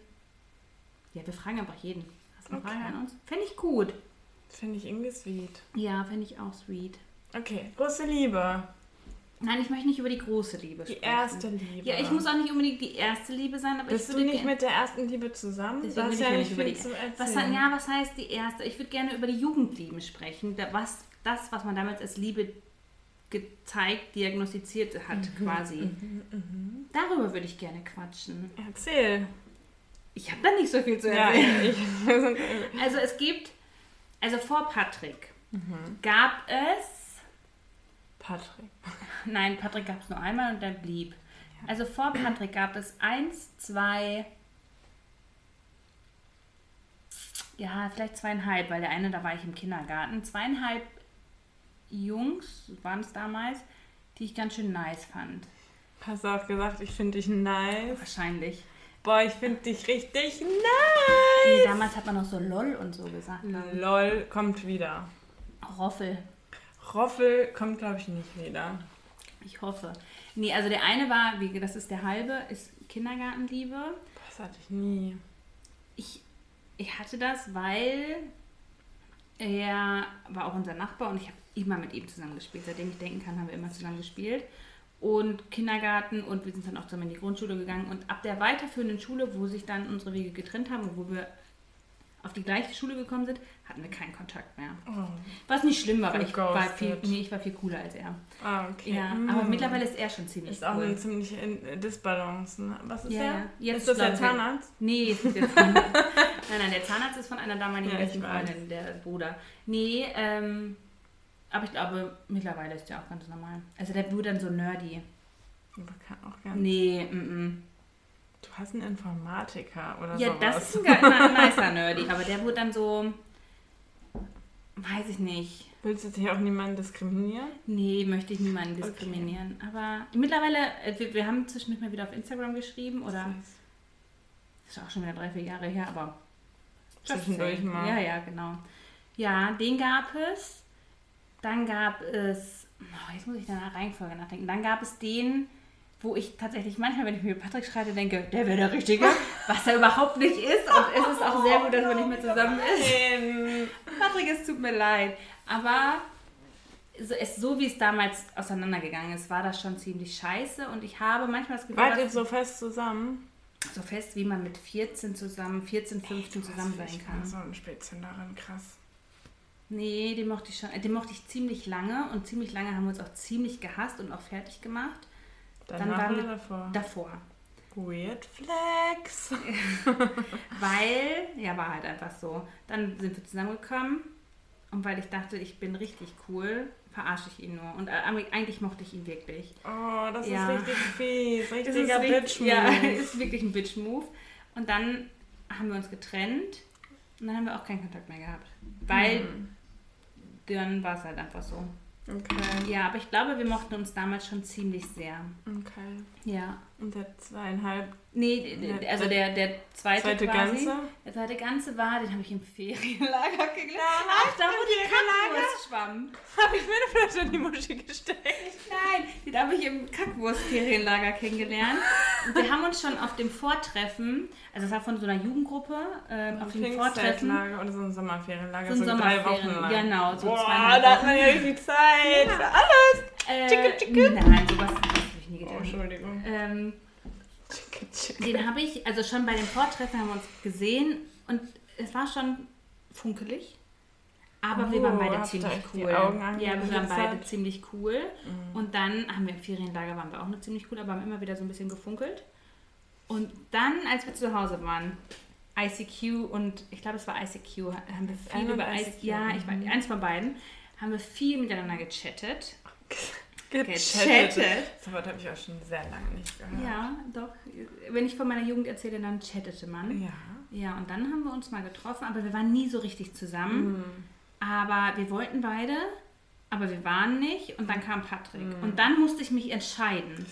Ja, wir fragen einfach jeden. Hast du eine Okay. Frage an uns? Fände ich gut. Finde ich irgendwie sweet. Ja, fände ich auch sweet. Okay, große Liebe. Nein, ich möchte nicht über die große Liebe Die sprechen. erste Liebe. Ja, ich muss auch nicht unbedingt die erste Liebe sein, aber Bist ich du würde nicht gerne- mit der ersten Liebe zusammen? Deswegen Du will ich ja nicht nicht viel die- zu Was, erzählen. ja, was heißt die erste? Ich würde gerne über die Jugendlieben sprechen. Was, das, was man damals als Liebe gezeigt, diagnostiziert hat, Mhm, quasi. Darüber würde ich gerne quatschen. Erzähl. Ich habe da nicht so viel zu Ja, erzählen. ich. <laughs> Also es gibt, also vor Patrick Mhm. gab es, Patrick. <laughs> nein, Patrick gab es nur einmal und der blieb. Also vor Patrick gab es eins, zwei, ja, vielleicht zweieinhalb, weil der eine, da war ich im Kindergarten, zweieinhalb Jungs waren es damals, die ich ganz schön nice fand. Hast du auch gesagt, ich finde dich nice. Wahrscheinlich. Boah, ich finde dich richtig Nee, nice. damals hat man noch so LOL und so gesagt. LOL kommt wieder. Roffel. Roffel kommt, glaube ich, nicht wieder. Ich hoffe. Nee, also der eine war, wie, das ist der halbe, ist Kindergartenliebe. Das hatte ich nie. Ich, ich hatte das, weil er war auch unser Nachbar und ich habe immer mit ihm zusammen gespielt. Seitdem ich denken kann, haben wir immer zusammen gespielt. Und Kindergarten und wir sind dann auch zusammen in die Grundschule gegangen. Und ab der weiterführenden Schule, wo sich dann unsere Wege getrennt haben und wo wir auf die gleiche Schule gekommen sind, hatten wir keinen Kontakt mehr. Oh. Was nicht schlimm war, weil ich war, viel, nee, ich war viel cooler als er. Ah, okay. Ja, Mm. aber mittlerweile ist er schon ziemlich Ist auch cool. eine ziemliche Disbalance. Ne? Was ist Ja, der? ist das der glaub ich- Zahnarzt? Nee, ist nicht der Zahnarzt. <laughs> nein, nein, der Zahnarzt ist von einer damaligen Ja, besten. Freundin, der Bruder. Nee, ähm, aber ich glaube, mittlerweile ist der auch ganz normal. Also der wurde dann so nerdy. Aber kann auch gern. Nee, mm, mm. Du hast einen Informatiker oder Ja, sowas. das ist ein na, nicer Nerdy, aber der wurde dann so, weiß ich nicht. Willst du dich auch niemanden diskriminieren? Nee, möchte ich niemanden Okay. diskriminieren. Aber mittlerweile, äh, wir, wir haben zwischendurch mal wieder auf Instagram geschrieben oder Das ist auch schon wieder drei, vier Jahre her, aber Zwischendurch mal. Ja, ja, genau. Ja, den gab es. Dann gab es, oh, jetzt muss ich dann nach Reihenfolge nachdenken. Dann gab es den, wo ich tatsächlich manchmal, wenn ich mir Patrick schreibe, denke, der wäre der Richtige, <laughs> was er überhaupt nicht ist. Und es ist auch sehr gut, dass man nicht mehr zusammen ist. Patrick, es tut mir leid. Aber so, es, so wie es damals auseinandergegangen ist, war das schon ziemlich scheiße. Und ich habe manchmal das Gefühl, Wart ihr so fest zusammen? so fest, wie man mit 14 zusammen, 14, 15 zusammen sein Ich kann. war so ein Spätzünderin, krass. Nee, den mochte ich schon, äh, den mochte ich ziemlich lange und ziemlich lange haben wir uns auch ziemlich gehasst und auch fertig gemacht. Dann, Dann war waren wir davor. Davor. Weird Flex. <laughs> Weil, ja, war halt einfach so. Dann sind wir zusammengekommen und weil ich dachte, ich bin richtig cool, verarsche ich ihn nur. Und äh, eigentlich mochte ich ihn wirklich. Oh, das Ja. <laughs> ist richtig fies. Es Richtiger richtig- bitch Ja, <laughs> ist wirklich ein Bitch-Move. Und dann haben wir uns getrennt und dann haben wir auch keinen Kontakt mehr gehabt. Weil Hm. Dann war es halt einfach so. Okay. Ja, aber ich glaube, wir mochten uns damals schon ziemlich sehr. Okay. Ja. Und der zweieinhalb Nee, Der- also der, der zweite, zweite quasi. Ganze? Der zweite Ganze war, den habe ich im Ferienlager kennengelernt. Ach, da wo die Kackwurst schwamm. habe ich mir eine Flasche in die Muschi gesteckt. Nein, den habe ich im Kackwurst-Ferienlager kennengelernt. Wir haben uns schon auf dem Vortreffen, also es war von so einer Jugendgruppe, ähm, auf dem Vortreffen. Oder so ein Sommerferienlager. So ein so drei Sommerferien- Wochen lang. genau, so Boah, zweieinhalb da hat Wochen. man ja richtig Zeit für alles. Äh, Chicke, chicke. Nein, sowas habe ich nie Oh, getan. Entschuldigung. Ähm, Chicke, chicke. Den habe ich, also schon bei dem Vortreffen haben wir uns gesehen und es war schon funkelig. Aber wir Oh, waren beide ziemlich cool. Ja, wir waren beide ziemlich cool. Und dann haben wir im Ferienlager waren wir auch noch ziemlich cool, aber haben immer wieder so ein bisschen gefunkelt. Und dann, als wir zu Hause waren, ICQ und ich glaube, es war ICQ, haben wir viel über ICQ, ICQ. Ja, ich weiß, mhm. eins von beiden, haben wir viel miteinander gechattet. Gechattet. Das Wort habe ich auch schon sehr lange nicht gehört. Ja, doch. Wenn ich von meiner Jugend erzähle, dann chattete man. Ja. Ja, und dann haben wir uns mal getroffen, aber wir waren nie so richtig zusammen. Aber wir wollten beide, aber wir waren nicht. Und dann kam Patrick. Und dann musste ich mich entscheiden.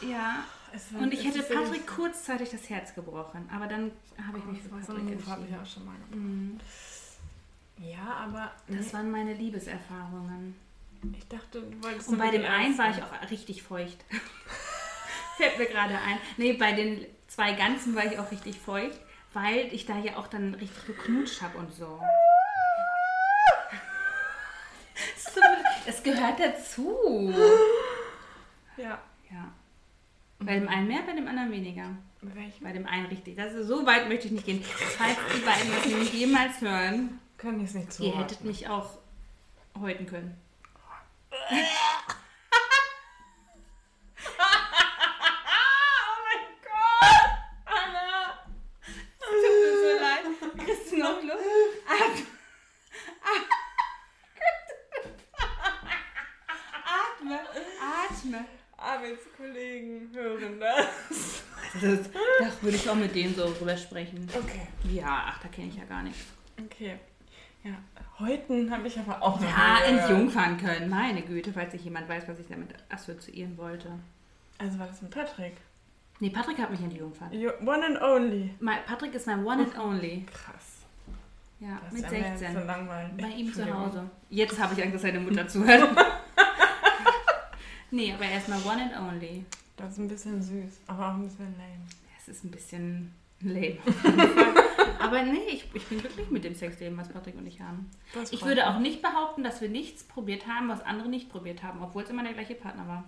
Ja, Es war- und ich hätte Patrick kurzzeitig das Herz gebrochen. Aber dann habe ich mich für Patrick Move habe ich entschieden. auch schon mal. Mhm. Ja, aber Das nee, waren meine Liebeserfahrungen. ich dachte, du wolltest Und bei dem einen war ich auch richtig feucht. <laughs> Fällt mir gerade ein. Nee, bei den zwei Ganzen war ich auch richtig feucht, weil ich da ja auch dann richtig geknutscht habe und so. <laughs> Mir- Es gehört dazu. Ja. Ja. Bei dem einen mehr, bei dem anderen weniger. Welchen? Bei dem einen richtig. Das ist, so weit möchte ich nicht gehen. Falls die beiden das nämlich jemals hören, Kann ich es nicht ihr zuordnen. hättet mich auch häuten können. <laughs> Oh mein Gott! Anna! Tut mir so leid. Kriegst du noch Luft? Atme. Atme. Atme. Arbeitskollegen hören das. Das würde ich auch mit denen so drüber sprechen. Okay. Ja, ach, da kenne ich ja gar nichts. Okay. Ja, heute habe ich aber auch noch Ja, nie gehört. entjungfern können. Meine Güte, falls sich jemand weiß, was ich damit assoziieren wollte. Also war das mit Patrick? Nee, Patrick hat mich entjungfert. You, one and only. Mein- Patrick ist mein One and Only. Krass. Ja, Das mit ist ja mir jetzt 16. so langweilig. Bei ihm zu. Hause. Jetzt habe ich Angst, dass seine Mutter zuhört. <laughs> nee, aber erstmal One and Only. Das ist ein bisschen süß, aber auch ein bisschen lame. Es ist ein bisschen lame. <laughs> aber nee, ich, ich bin glücklich mit dem Sexleben, was Patrick und ich haben. Ich würde mich. auch nicht behaupten, dass wir nichts probiert haben, was andere nicht probiert haben, obwohl es immer der gleiche Partner war.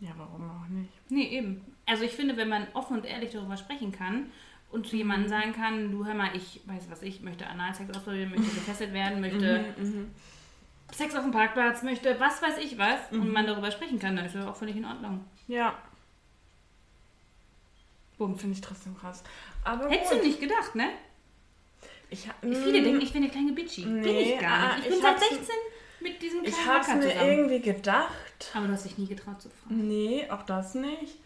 Ja, warum auch nicht? Nee, eben. Also ich finde, wenn man offen und ehrlich darüber sprechen kann und zu Mhm. jemandem sagen kann, du hör mal, ich weiß was ich, möchte Analsex ausprobieren, möchte <laughs> gefesselt werden, möchte Mhm, Sex auf dem Parkplatz, möchte was weiß ich was Mhm. und man darüber sprechen kann, dann ist das auch völlig in Ordnung. Ja, Bumm. finde ich trotzdem krass. Aber Hättest gut. du nicht gedacht, ne? Ich, Viele Mm, denken, ich bin eine kleine Bitchy. bin Nee, ich gar ah, nicht. Ich, ich bin seit hab's- 16 mit diesem kleinen Ich habe es Macker mir zusammen. irgendwie gedacht. Aber du hast dich nie getraut zu fragen. Nee, auch das nicht.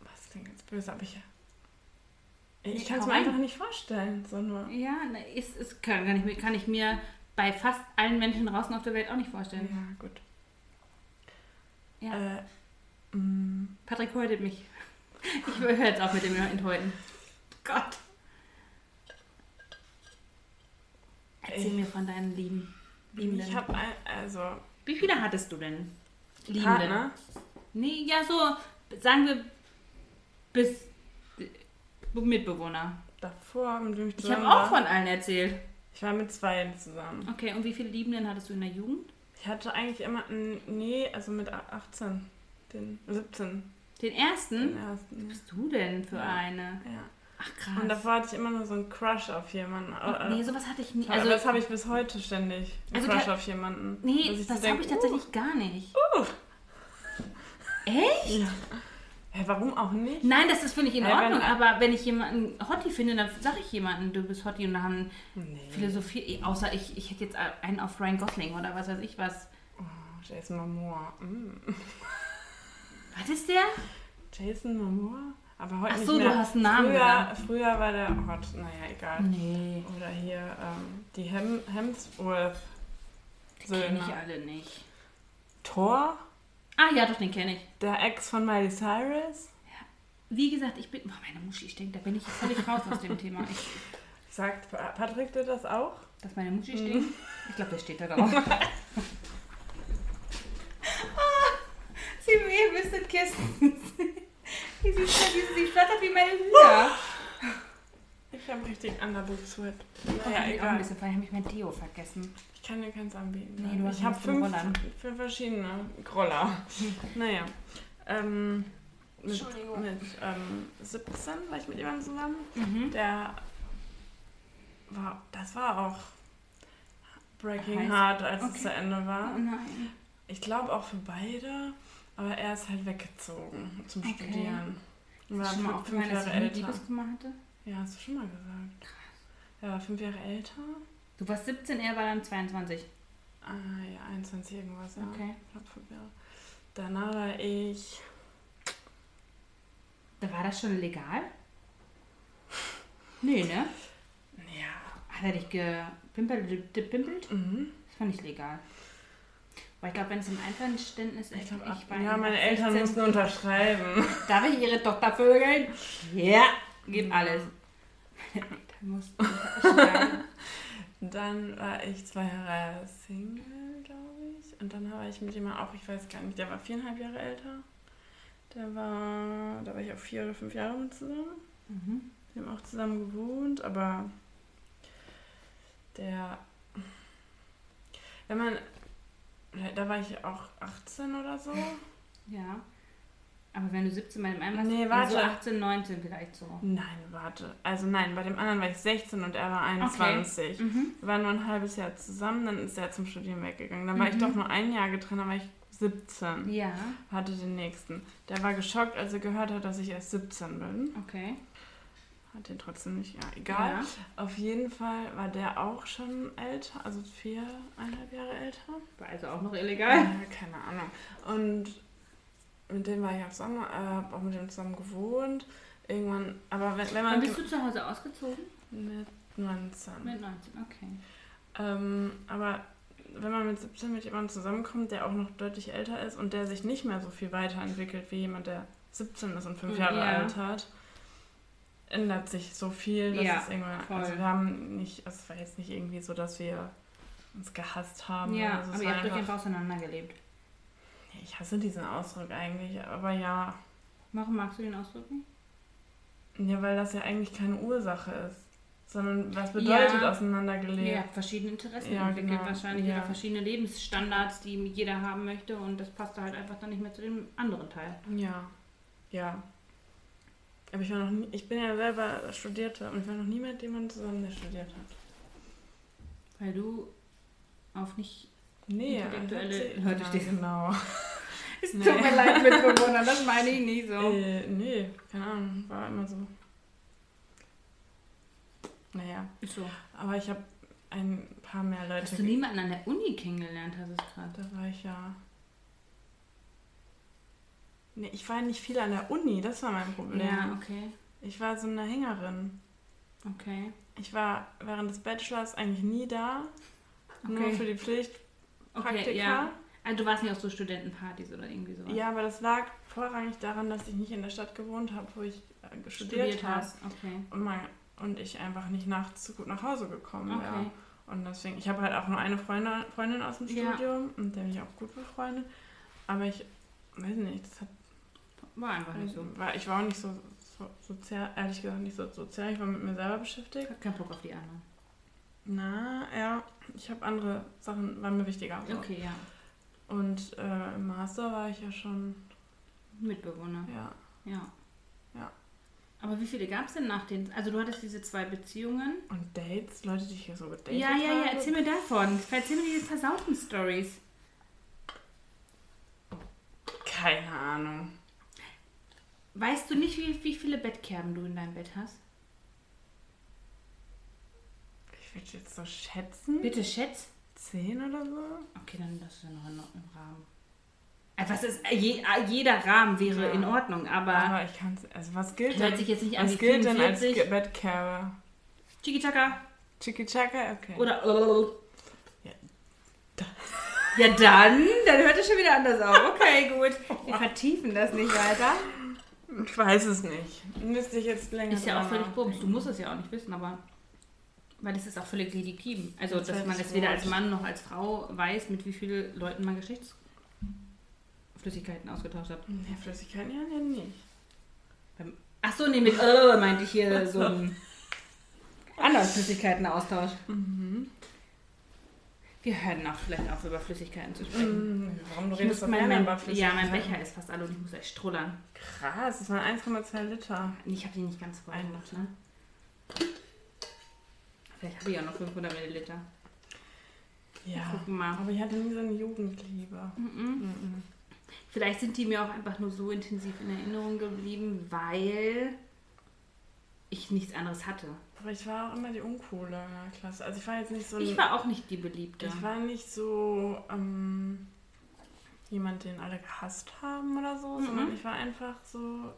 Was klingt jetzt böse, aber ich. Ich kann es mir einfach nicht vorstellen. So nur. Ja, ne, ist, ist, kann, kann, ich, mir- kann ich mir bei fast allen Menschen draußen auf der Welt auch nicht vorstellen. Ja, gut. Ja. Äh, mm, Patrick häutet mich. Ich höre jetzt auf mit dem Enthäuten. Gott. Erzähl Ich- mir von deinen Lieben. Liebenden. Ich habe also Wie viele hattest du denn? Liebenden? Partner. Nee, ja, so, sagen wir, bis Mitbewohner. Davor, mit dem ich Ich habe auch von allen erzählt. Ich war mit zwei zusammen. Okay, und wie viele Liebenden hattest du in der Jugend? Ich hatte eigentlich immer, nee, also mit 18, den 17, Den ersten? den ersten. Was bist du denn für Ja. eine? Ja. Ach, krass. Und davor hatte ich immer nur so einen Crush auf jemanden. Nee, sowas hatte ich nie. also das habe ich bis heute ständig. Einen Also Crush auf jemanden. nee, das so habe ich tatsächlich gar nicht. Uh, Echt? ja. Hä, warum auch nicht? Nein, das ist völlig in Ja, wenn- Ordnung, aber wenn ich jemanden Hottie finde, dann sage ich jemanden, du bist Hottie und da haben Nee. Philosophie, eh, außer ich, ich hätte jetzt einen auf Ryan Gosling oder was weiß ich was. Oh, Jason Momoa. Mm. Was ist der? Jason Momoa? Aber heute Ach nicht so, du mehr. hast einen Namen Früher, früher war der hot. Naja, egal. Nee, Oder hier ähm, die Hem Hemsworth. kenne ich alle nicht. Thor? Ah ja, doch, den kenne ich. Der Ex von Miley Cyrus? Wie gesagt, ich bin. Oh, meine Muschi stinkt, da bin ich völlig raus aus dem Thema. Ich, Sagt Pa- Patrick dir das auch? dass meine Muschi Mhm. stinkt? Ich glaube, der steht da drauf. <laughs> ah, sie, ihr wüsstet, Kirsten. wie <laughs> sie, sie, sie flattert wie meine Hühner. Ich habe richtig Underboob-Sweat. Oh, Naja, ich auch ein egal. bisschen, vorher habe ich mein Deo vergessen. Ich kann dir keins anbieten. Nee, du hast ich habe fünf, fünf verschiedene Groller. <laughs> naja. Ähm, mit, Entschuldigung. mit ähm, 17 war ich mit jemandem zusammen. Mhm. Der war, das war auch Breaking Heiß. Hard, als es Okay. zu Ende war. Oh nein. Ich glaube auch für beide, aber er ist halt weggezogen zum Okay. Studieren. Und War war schon mal fünf, aufgefallen, fünf Jahre älter. Liebeskummer hatte? Ja, hast du schon mal gesagt. Er war fünf Jahre älter. Du warst 17, er war dann 22. Ah, ja, 21 irgendwas, ja. Okay. Ich glaub, fünf Jahre. Danach war ich. Da war das schon legal? Nee, ne? <laughs> Ja. Hat er dich gepimpelt? gepimpelt? Mhm. Das fand ich legal. Weil ich glaube, wenn es im Einverständnis ist, Ich glaub, ich ja, meine Eltern 16. mussten unterschreiben. <laughs> Darf ich ihre Tochter vögeln? Ja. Gib alles. Meine Eltern mussten <laughs> unterschreiben. Dann war ich zwei Jahre Single, glaube ich. Und dann war ich mit jemandem auch, ich weiß gar nicht, der war viereinhalb Jahre älter. Der war, da war ich auch vier oder fünf Jahre mit zusammen. Mhm. Wir haben auch zusammen gewohnt, aber der, wenn man, da war ich auch 18 oder so. Ja. Aber wenn du 17 bei dem einen warst, Nee, ja, so warte. 18, 19 vielleicht so. Nein, warte. Also nein, bei dem anderen war ich 16 und er war 21. Mhm. Wir waren nur ein halbes Jahr zusammen, dann ist er zum Studieren weggegangen. Dann war ich Mhm. doch nur ein Jahr getrennt, dann war ich 17. Ja, Hatte den nächsten. Der war geschockt, als er gehört hat, dass ich erst 17 bin. okay. Hat den trotzdem nicht, ja, egal. Ja. Auf jeden Fall war der auch schon älter, also viereinhalb Jahre älter. War also auch noch illegal. keine Ahnung. Und mit dem war ich auch zusammen, äh, auch mit dem zusammen gewohnt. Irgendwann, aber wenn, wenn man Wann bist du zu Hause ausgezogen? mit 19. Mit 19, okay. Ähm, aber wenn man mit 17 mit jemandem zusammenkommt, der auch noch deutlich älter ist und der sich nicht mehr so viel weiterentwickelt wie jemand, der 17 ist und 5 Jahre Ja. alt hat, ändert sich so viel, dass Ja, es irgendwann. voll. Also wir haben nicht, also es war jetzt nicht irgendwie so, dass wir uns gehasst haben. Ja, also aber ihr habt euch einfach, auseinandergelebt. ich hasse diesen Ausdruck eigentlich, aber ja. Warum magst du den Ausdruck nicht? Ja, weil das ja eigentlich keine Ursache ist. Sondern was bedeutet Ja. auseinandergelebt? Habt verschiedene Interessen Ja, entwickelt, genau. wahrscheinlich Ja. oder verschiedene Lebensstandards, die jeder haben möchte und das passte halt einfach dann nicht mehr zu dem anderen Teil. Ja, ja. Aber ich war noch nie, ich bin ja selber Studierte und ich war noch nie mit jemandem zusammen, der studiert hat. Weil du auf nicht. Nee, Intellektuelle- ja, dich. Genau. <laughs> Es tut mir leid, Mitbewohner, <laughs> das meine ich nicht so. Äh, nee, keine Ahnung, war immer so. Naja, Ist so. aber ich habe ein paar mehr Leute. Dass du niemanden an der Uni kennengelernt hast, ist gerade. Da war ich ja. Nee, ich war nicht viel an der Uni, das war mein Problem. Ja, okay. Ich war so eine Hängerin. Okay. Ich war während des Bachelors eigentlich nie da. Nur Okay. für die Pflicht. Okay, ja. Also du warst nicht auf so Studentenpartys oder irgendwie sowas? Ja, aber das lag vorrangig daran, dass ich nicht in der Stadt gewohnt habe, wo ich äh, studiert, Studiert habe. Okay. Und, mein, und ich einfach nicht nachts so gut nach Hause gekommen wäre. Okay. Und deswegen, ich habe halt auch nur eine Freundin, Freundin aus dem Ja. Studium und der bin ich auch gut befreundet. Aber ich weiß nicht, das hat, War einfach nicht so. war, ich war auch nicht so, so sozial, ehrlich gesagt nicht so sozial, ich war mit mir selber beschäftigt. Kein Bock auf die anderen. Na, ja, ich habe andere Sachen, waren mir wichtiger. So. Okay, ja. Und äh, im Master war ich ja schon, Mitbewohner. ja, Ja. Ja. Aber wie viele gab es denn nach den... Also du hattest diese zwei Beziehungen. und Dates, Leute, die ich hier so gedatet Ja, ja, habe. ja. Erzähl mir davon. Erzähl mir diese versauten Stories. Keine Ahnung. Weißt du nicht, wie, wie viele Bettkerben du in deinem Bett hast? Ich würde jetzt so schätzen, Bitte schätz. zehn oder so. Okay, dann das ist ja noch in, im Rahmen. Äh, Was ist, äh, je, äh, jeder Rahmen wäre Ja. in Ordnung, aber Aber ich kann es, also was gilt hört denn? sich jetzt nicht an was gilt denn als 45. Bettkerbe? Chiki Chaka Chiki Chaka? Okay. oder Ja. ja dann, dann hört es schon wieder anders auf. Okay, gut. <laughs> Wir vertiefen das nicht weiter. Ich weiß es nicht. Müsste ich jetzt länger Ist ja auch völlig bums. Du musst es ja auch nicht wissen, aber weil das ist auch völlig legitim. Also, Das dass man es weder als Mann noch als Frau weiß, mit wie vielen Leuten man Geschlechtsflüssigkeiten ausgetauscht hat. Nee, Flüssigkeiten ja nicht. Ach so, nee, mit äh, meinte ich hier so ein <laughs> anderer Flüssigkeitenaustausch. Mhm. Wir hören auch vielleicht auf, über Flüssigkeiten zu sprechen. Mhm. Warum du Ich redest mein, mein, über ja, Flüssigkeiten? mein Becher ist fast alle und ich muss echt strullern. Krass, das waren 1,2 Liter. Ich habe die nicht ganz voll gemacht, ne? Vielleicht habe ich auch noch 500 Milliliter. Ja. Gucken mal. Aber ich hatte nie so eine Jugendliebe. Mhm. Mhm. Vielleicht sind die mir auch einfach nur so intensiv in Erinnerung geblieben, weil ich nichts anderes hatte. Aber ich war auch immer die Uncoole in der Klasse. Also ich war jetzt nicht so ein, Ich war auch nicht die Beliebte. ich war nicht so ähm, jemand, den alle gehasst haben oder so, Mhm. sondern ich war einfach so,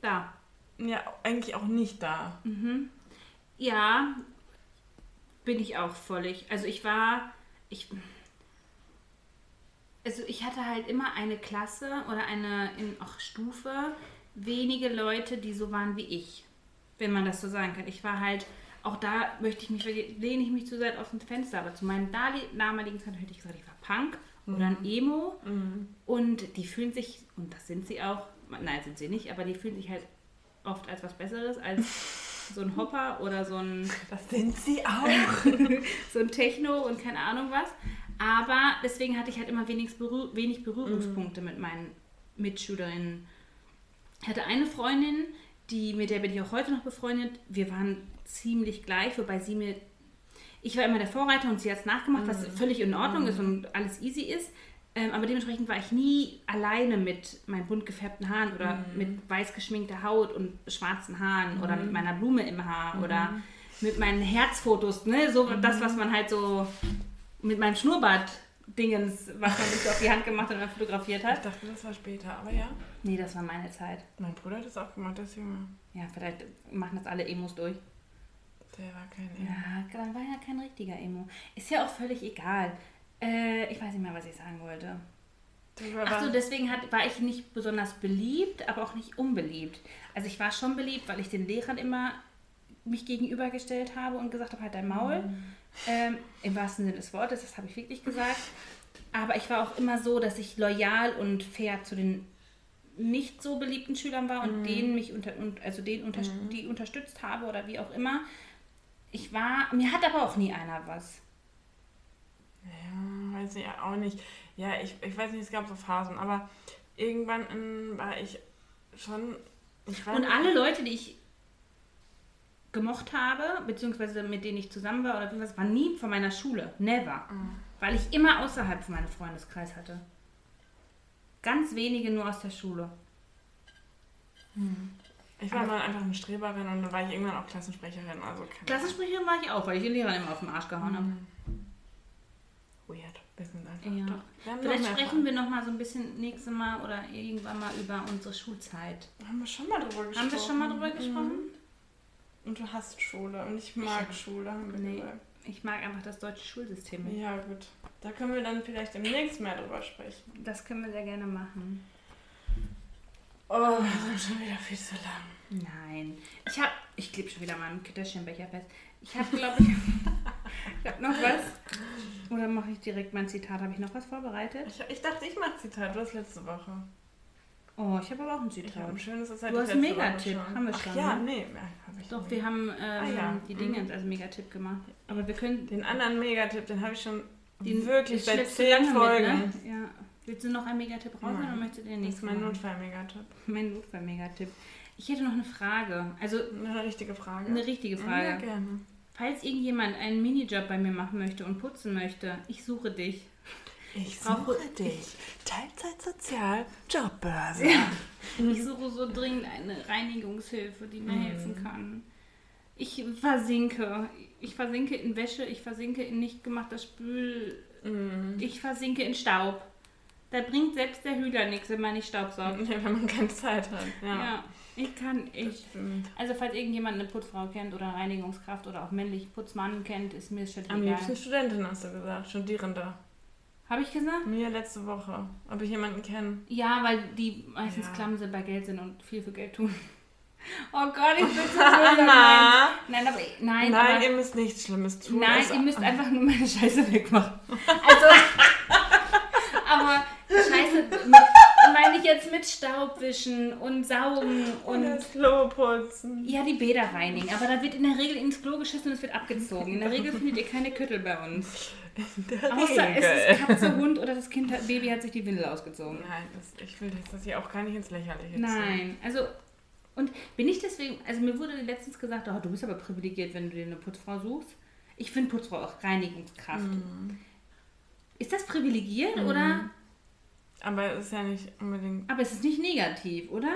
Da. ja, eigentlich auch nicht da. Mhm. Ja, bin ich auch völlig. Also ich war, ich, also ich hatte halt immer eine Klasse oder eine in, auch Stufe, wenige Leute, die so waren wie ich, wenn man das so sagen kann. Ich war halt, auch da möchte ich mich, lehne ich mich zu sehr aus dem Fenster, aber zu meinen dali- damaligen Zeiten hätte ich gesagt, ich war Punk oder ein Emo und die fühlen sich, und das sind sie auch, nein, sind sie nicht, aber die fühlen sich halt oft als was Besseres, als <laughs> so ein Hopper oder so ein, Das sind sie auch. <laughs> so ein Techno und keine Ahnung was. Aber deswegen hatte ich halt immer wenig, Berühr wenig Berührungspunkte mit meinen Mitschülerinnen. Ich hatte eine Freundin, die, mit der bin ich auch heute noch befreundet. Wir waren ziemlich gleich, wobei sie mir. Ich war immer der Vorreiter und sie hat es nachgemacht, was völlig in Ordnung ist und alles easy ist. Ähm, aber dementsprechend war ich nie alleine mit meinen bunt gefärbten Haaren oder mit weiß geschminkter Haut und schwarzen Haaren oder mit meiner Blume im Haar oder mit meinen Herzfotos, ne? So das, was man halt so mit meinem Schnurrbart-Dingens, was man sich auf die Hand gemacht hat und dann fotografiert Ich hat. dachte, das war später, aber ja. Nee, das war meine Zeit. Mein Bruder hat das auch gemacht, jünger. Ja, vielleicht machen das alle Emos durch. Der war kein Ja, dann war ja kein richtiger Emo. Ist ja auch völlig egal. Äh, ich weiß nicht mehr, was ich sagen wollte. Der war, Ach so, deswegen hat, war ich nicht besonders beliebt, aber auch nicht unbeliebt. Also ich war schon beliebt, weil ich den Lehrern immer mich gegenübergestellt habe und gesagt habe, halt dein Maul. Ähm, Im wahrsten Sinne des Wortes, das habe ich wirklich gesagt. Aber ich war auch immer so, dass ich loyal und fair zu den nicht so beliebten Schülern war und denen mich unter, und, also denen unter, die unterstützt habe oder wie auch immer. Ich war, mir hat aber auch nie einer was. Ja, weiß ich auch nicht. Ja, ich, ich weiß nicht, es gab so Phasen, aber irgendwann in, war ich schon. Ich war Und alle Leute, die ich gemocht habe, beziehungsweise mit denen ich zusammen war oder irgendwas, waren nie von meiner Schule. Never. Weil ich immer außerhalb von meinem Freundeskreis hatte. Ganz wenige nur aus der Schule. Ich war mal einfach eine Streberin und dann war ich irgendwann auch Klassensprecherin. Also Klassensprecherin war ich auch, weil ich den Lehrern immer auf den Arsch gehauen habe. Weird. Wir sind einfach. Ja. Vielleicht sprechen wir noch mal so ein bisschen nächstes Mal oder irgendwann mal über unsere Schulzeit. Haben wir schon mal drüber gesprochen? Haben wir schon mal drüber Mhm. gesprochen? Und du hast Schule und ich mag Schule, haben wir Nee. gesagt. Ich mag einfach das deutsche Schulsystem nicht. Ja, gut. Da können wir dann vielleicht demnächst mehr drüber sprechen. Das können wir sehr gerne machen. Oh, wir sind schon wieder viel zu lang. Nein. Ich habe, ich klebe schon wieder meinen Kitterchenbecher fest. Ich habe, glaube ich, <laughs> ich habe noch was. Oder mache ich direkt mein Zitat? Habe ich noch was vorbereitet? Ich, ich dachte, ich mache Zitat. Du hast letzte Woche. Oh, ich habe aber auch ein Ich habe ein schönes, das hatte Du hast einen Megatipp, haben wir Ach schon, Ja, ne? nee, ja, habe ich Doch, nicht. wir haben ähm, Ah, ja. die Mhm. Dinge als Megatipp gemacht. Aber wir können Den anderen Megatipp, den habe ich schon den wirklich seit zehn Folgen. Mit, ne? Ja. Willst du noch einen Megatipp raus Nein. oder möchtest du den Das nächsten ist mein? Notfall-Megatipp. <laughs> Mein Notfall-Megatipp. Ich hätte noch eine Frage. Also Eine richtige Frage. eine richtige Ja, Frage. gerne. Falls irgendjemand einen Minijob bei mir machen möchte und putzen möchte, ich suche dich. Ich brauche- suche dich. Teilzeit sozial, Jobbörse. <laughs> Ich suche so dringend eine Reinigungshilfe, die mir Mhm. helfen kann. Ich versinke. Ich versinke in Wäsche, ich versinke in nicht gemachtes Spül, Mm. ich versinke in Staub. Da bringt selbst der Hühler nichts, wenn man nicht staubsaugt. Ja, wenn man keine Zeit hat. Ja, Ja, ich kann, ich. stimmt. Also falls irgendjemand eine Putzfrau kennt oder Reinigungskraft oder auch männlich Putzmann kennt, ist mir schon Am egal. liebsten Studentin hast du gesagt, Studierende. Habe ich gesagt? Mir letzte Woche. Ob ich jemanden kenne. Ja, weil die meistens Ja. Klamse bei Geld sind und viel für Geld tun. <laughs> Oh Gott, ich bin so. <laughs> Nein, nein, aber nein, Nein, aber, ihr müsst nichts Schlimmes tun. nein, Also- ihr müsst einfach nur meine Scheiße wegmachen. <laughs> Also, aber Scheiße mit, meine ich jetzt mit Staubwischen und Saugen <laughs> Und und das Klo putzen. ja, die Bäder reinigen. Aber da wird in der Regel ins Klo geschissen und es wird abgezogen. In der Regel findet ihr keine Küttel bei uns. Außer Regel. es ist Katze, Hund oder das Kind, hat, Baby hat sich die Windel ausgezogen. Nein, das, ich will das, das hier auch gar nicht ins Lächerliche ziehen. Nein, also und bin ich deswegen, also mir wurde letztens gesagt, oh, du bist aber privilegiert, wenn du dir eine Putzfrau suchst. Ich finde Putzfrau auch Reinigungskraft. Mhm. Ist das privilegiert oder? Aber es ist ja nicht unbedingt. Aber es ist nicht negativ, oder?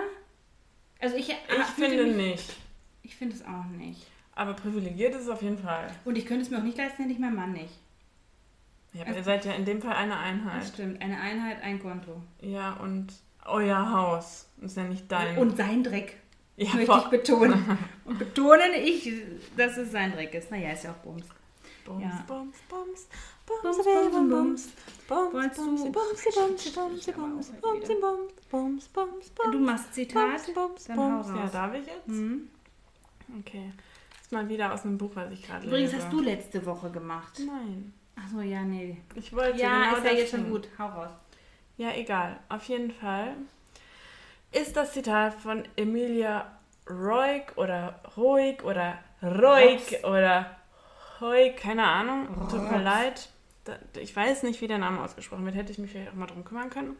Also ich, Ich finde mich- nicht. Ich finde es auch nicht. Aber privilegiert ist es auf jeden Fall. Und ich könnte es mir auch nicht leisten, hätte ich mein Mann nicht. Ja, aber Also- ihr seid ja in dem Fall eine Das Einheit. stimmt. Eine Einheit, ein Konto. Ja, und euer Haus ist ja nicht dein. Und sein Dreck. ja, möchte ich betonen. <laughs> Und betonen ich, dass es sein Dreck ist. Naja, ist ja auch Bums. Bums, Ja. Bums, Bums, Bums, Bums, Bums, Bums, Bums. Bums, Bums, du- Bums, Bums, Bums, Bums, Du machst Zitat. Bums, dann Bums. hau Ja, raus. darf ich jetzt? Mhm. Okay. Das ist mal wieder aus einem Buch, was ich gerade Übrigens lese. hast du letzte Woche gemacht. Nein. Achso, ja, nee. Ich wollte Ja, genau ist ja jetzt schon gut. Hau raus. Ja, egal. Auf jeden Fall ist das Zitat von Emilia Roig oder Roig oder Roig oder Roig, keine Ahnung. Tut mir leid. Ich weiß nicht, wie der Name ausgesprochen wird. Hätte ich mich vielleicht auch mal drum kümmern können.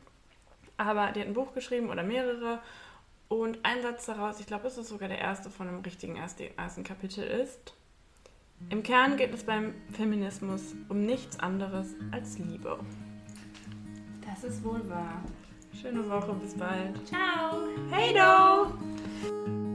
Aber die hat ein Buch geschrieben oder mehrere. Und ein Satz daraus, ich glaube, es ist sogar der erste von dem richtigen ersten, ersten Kapitel, ist: Im Kern geht es beim Feminismus um nichts anderes als Liebe. Das ist wohl wahr. Schöne Woche, bis bald. Ciao. Hey, do!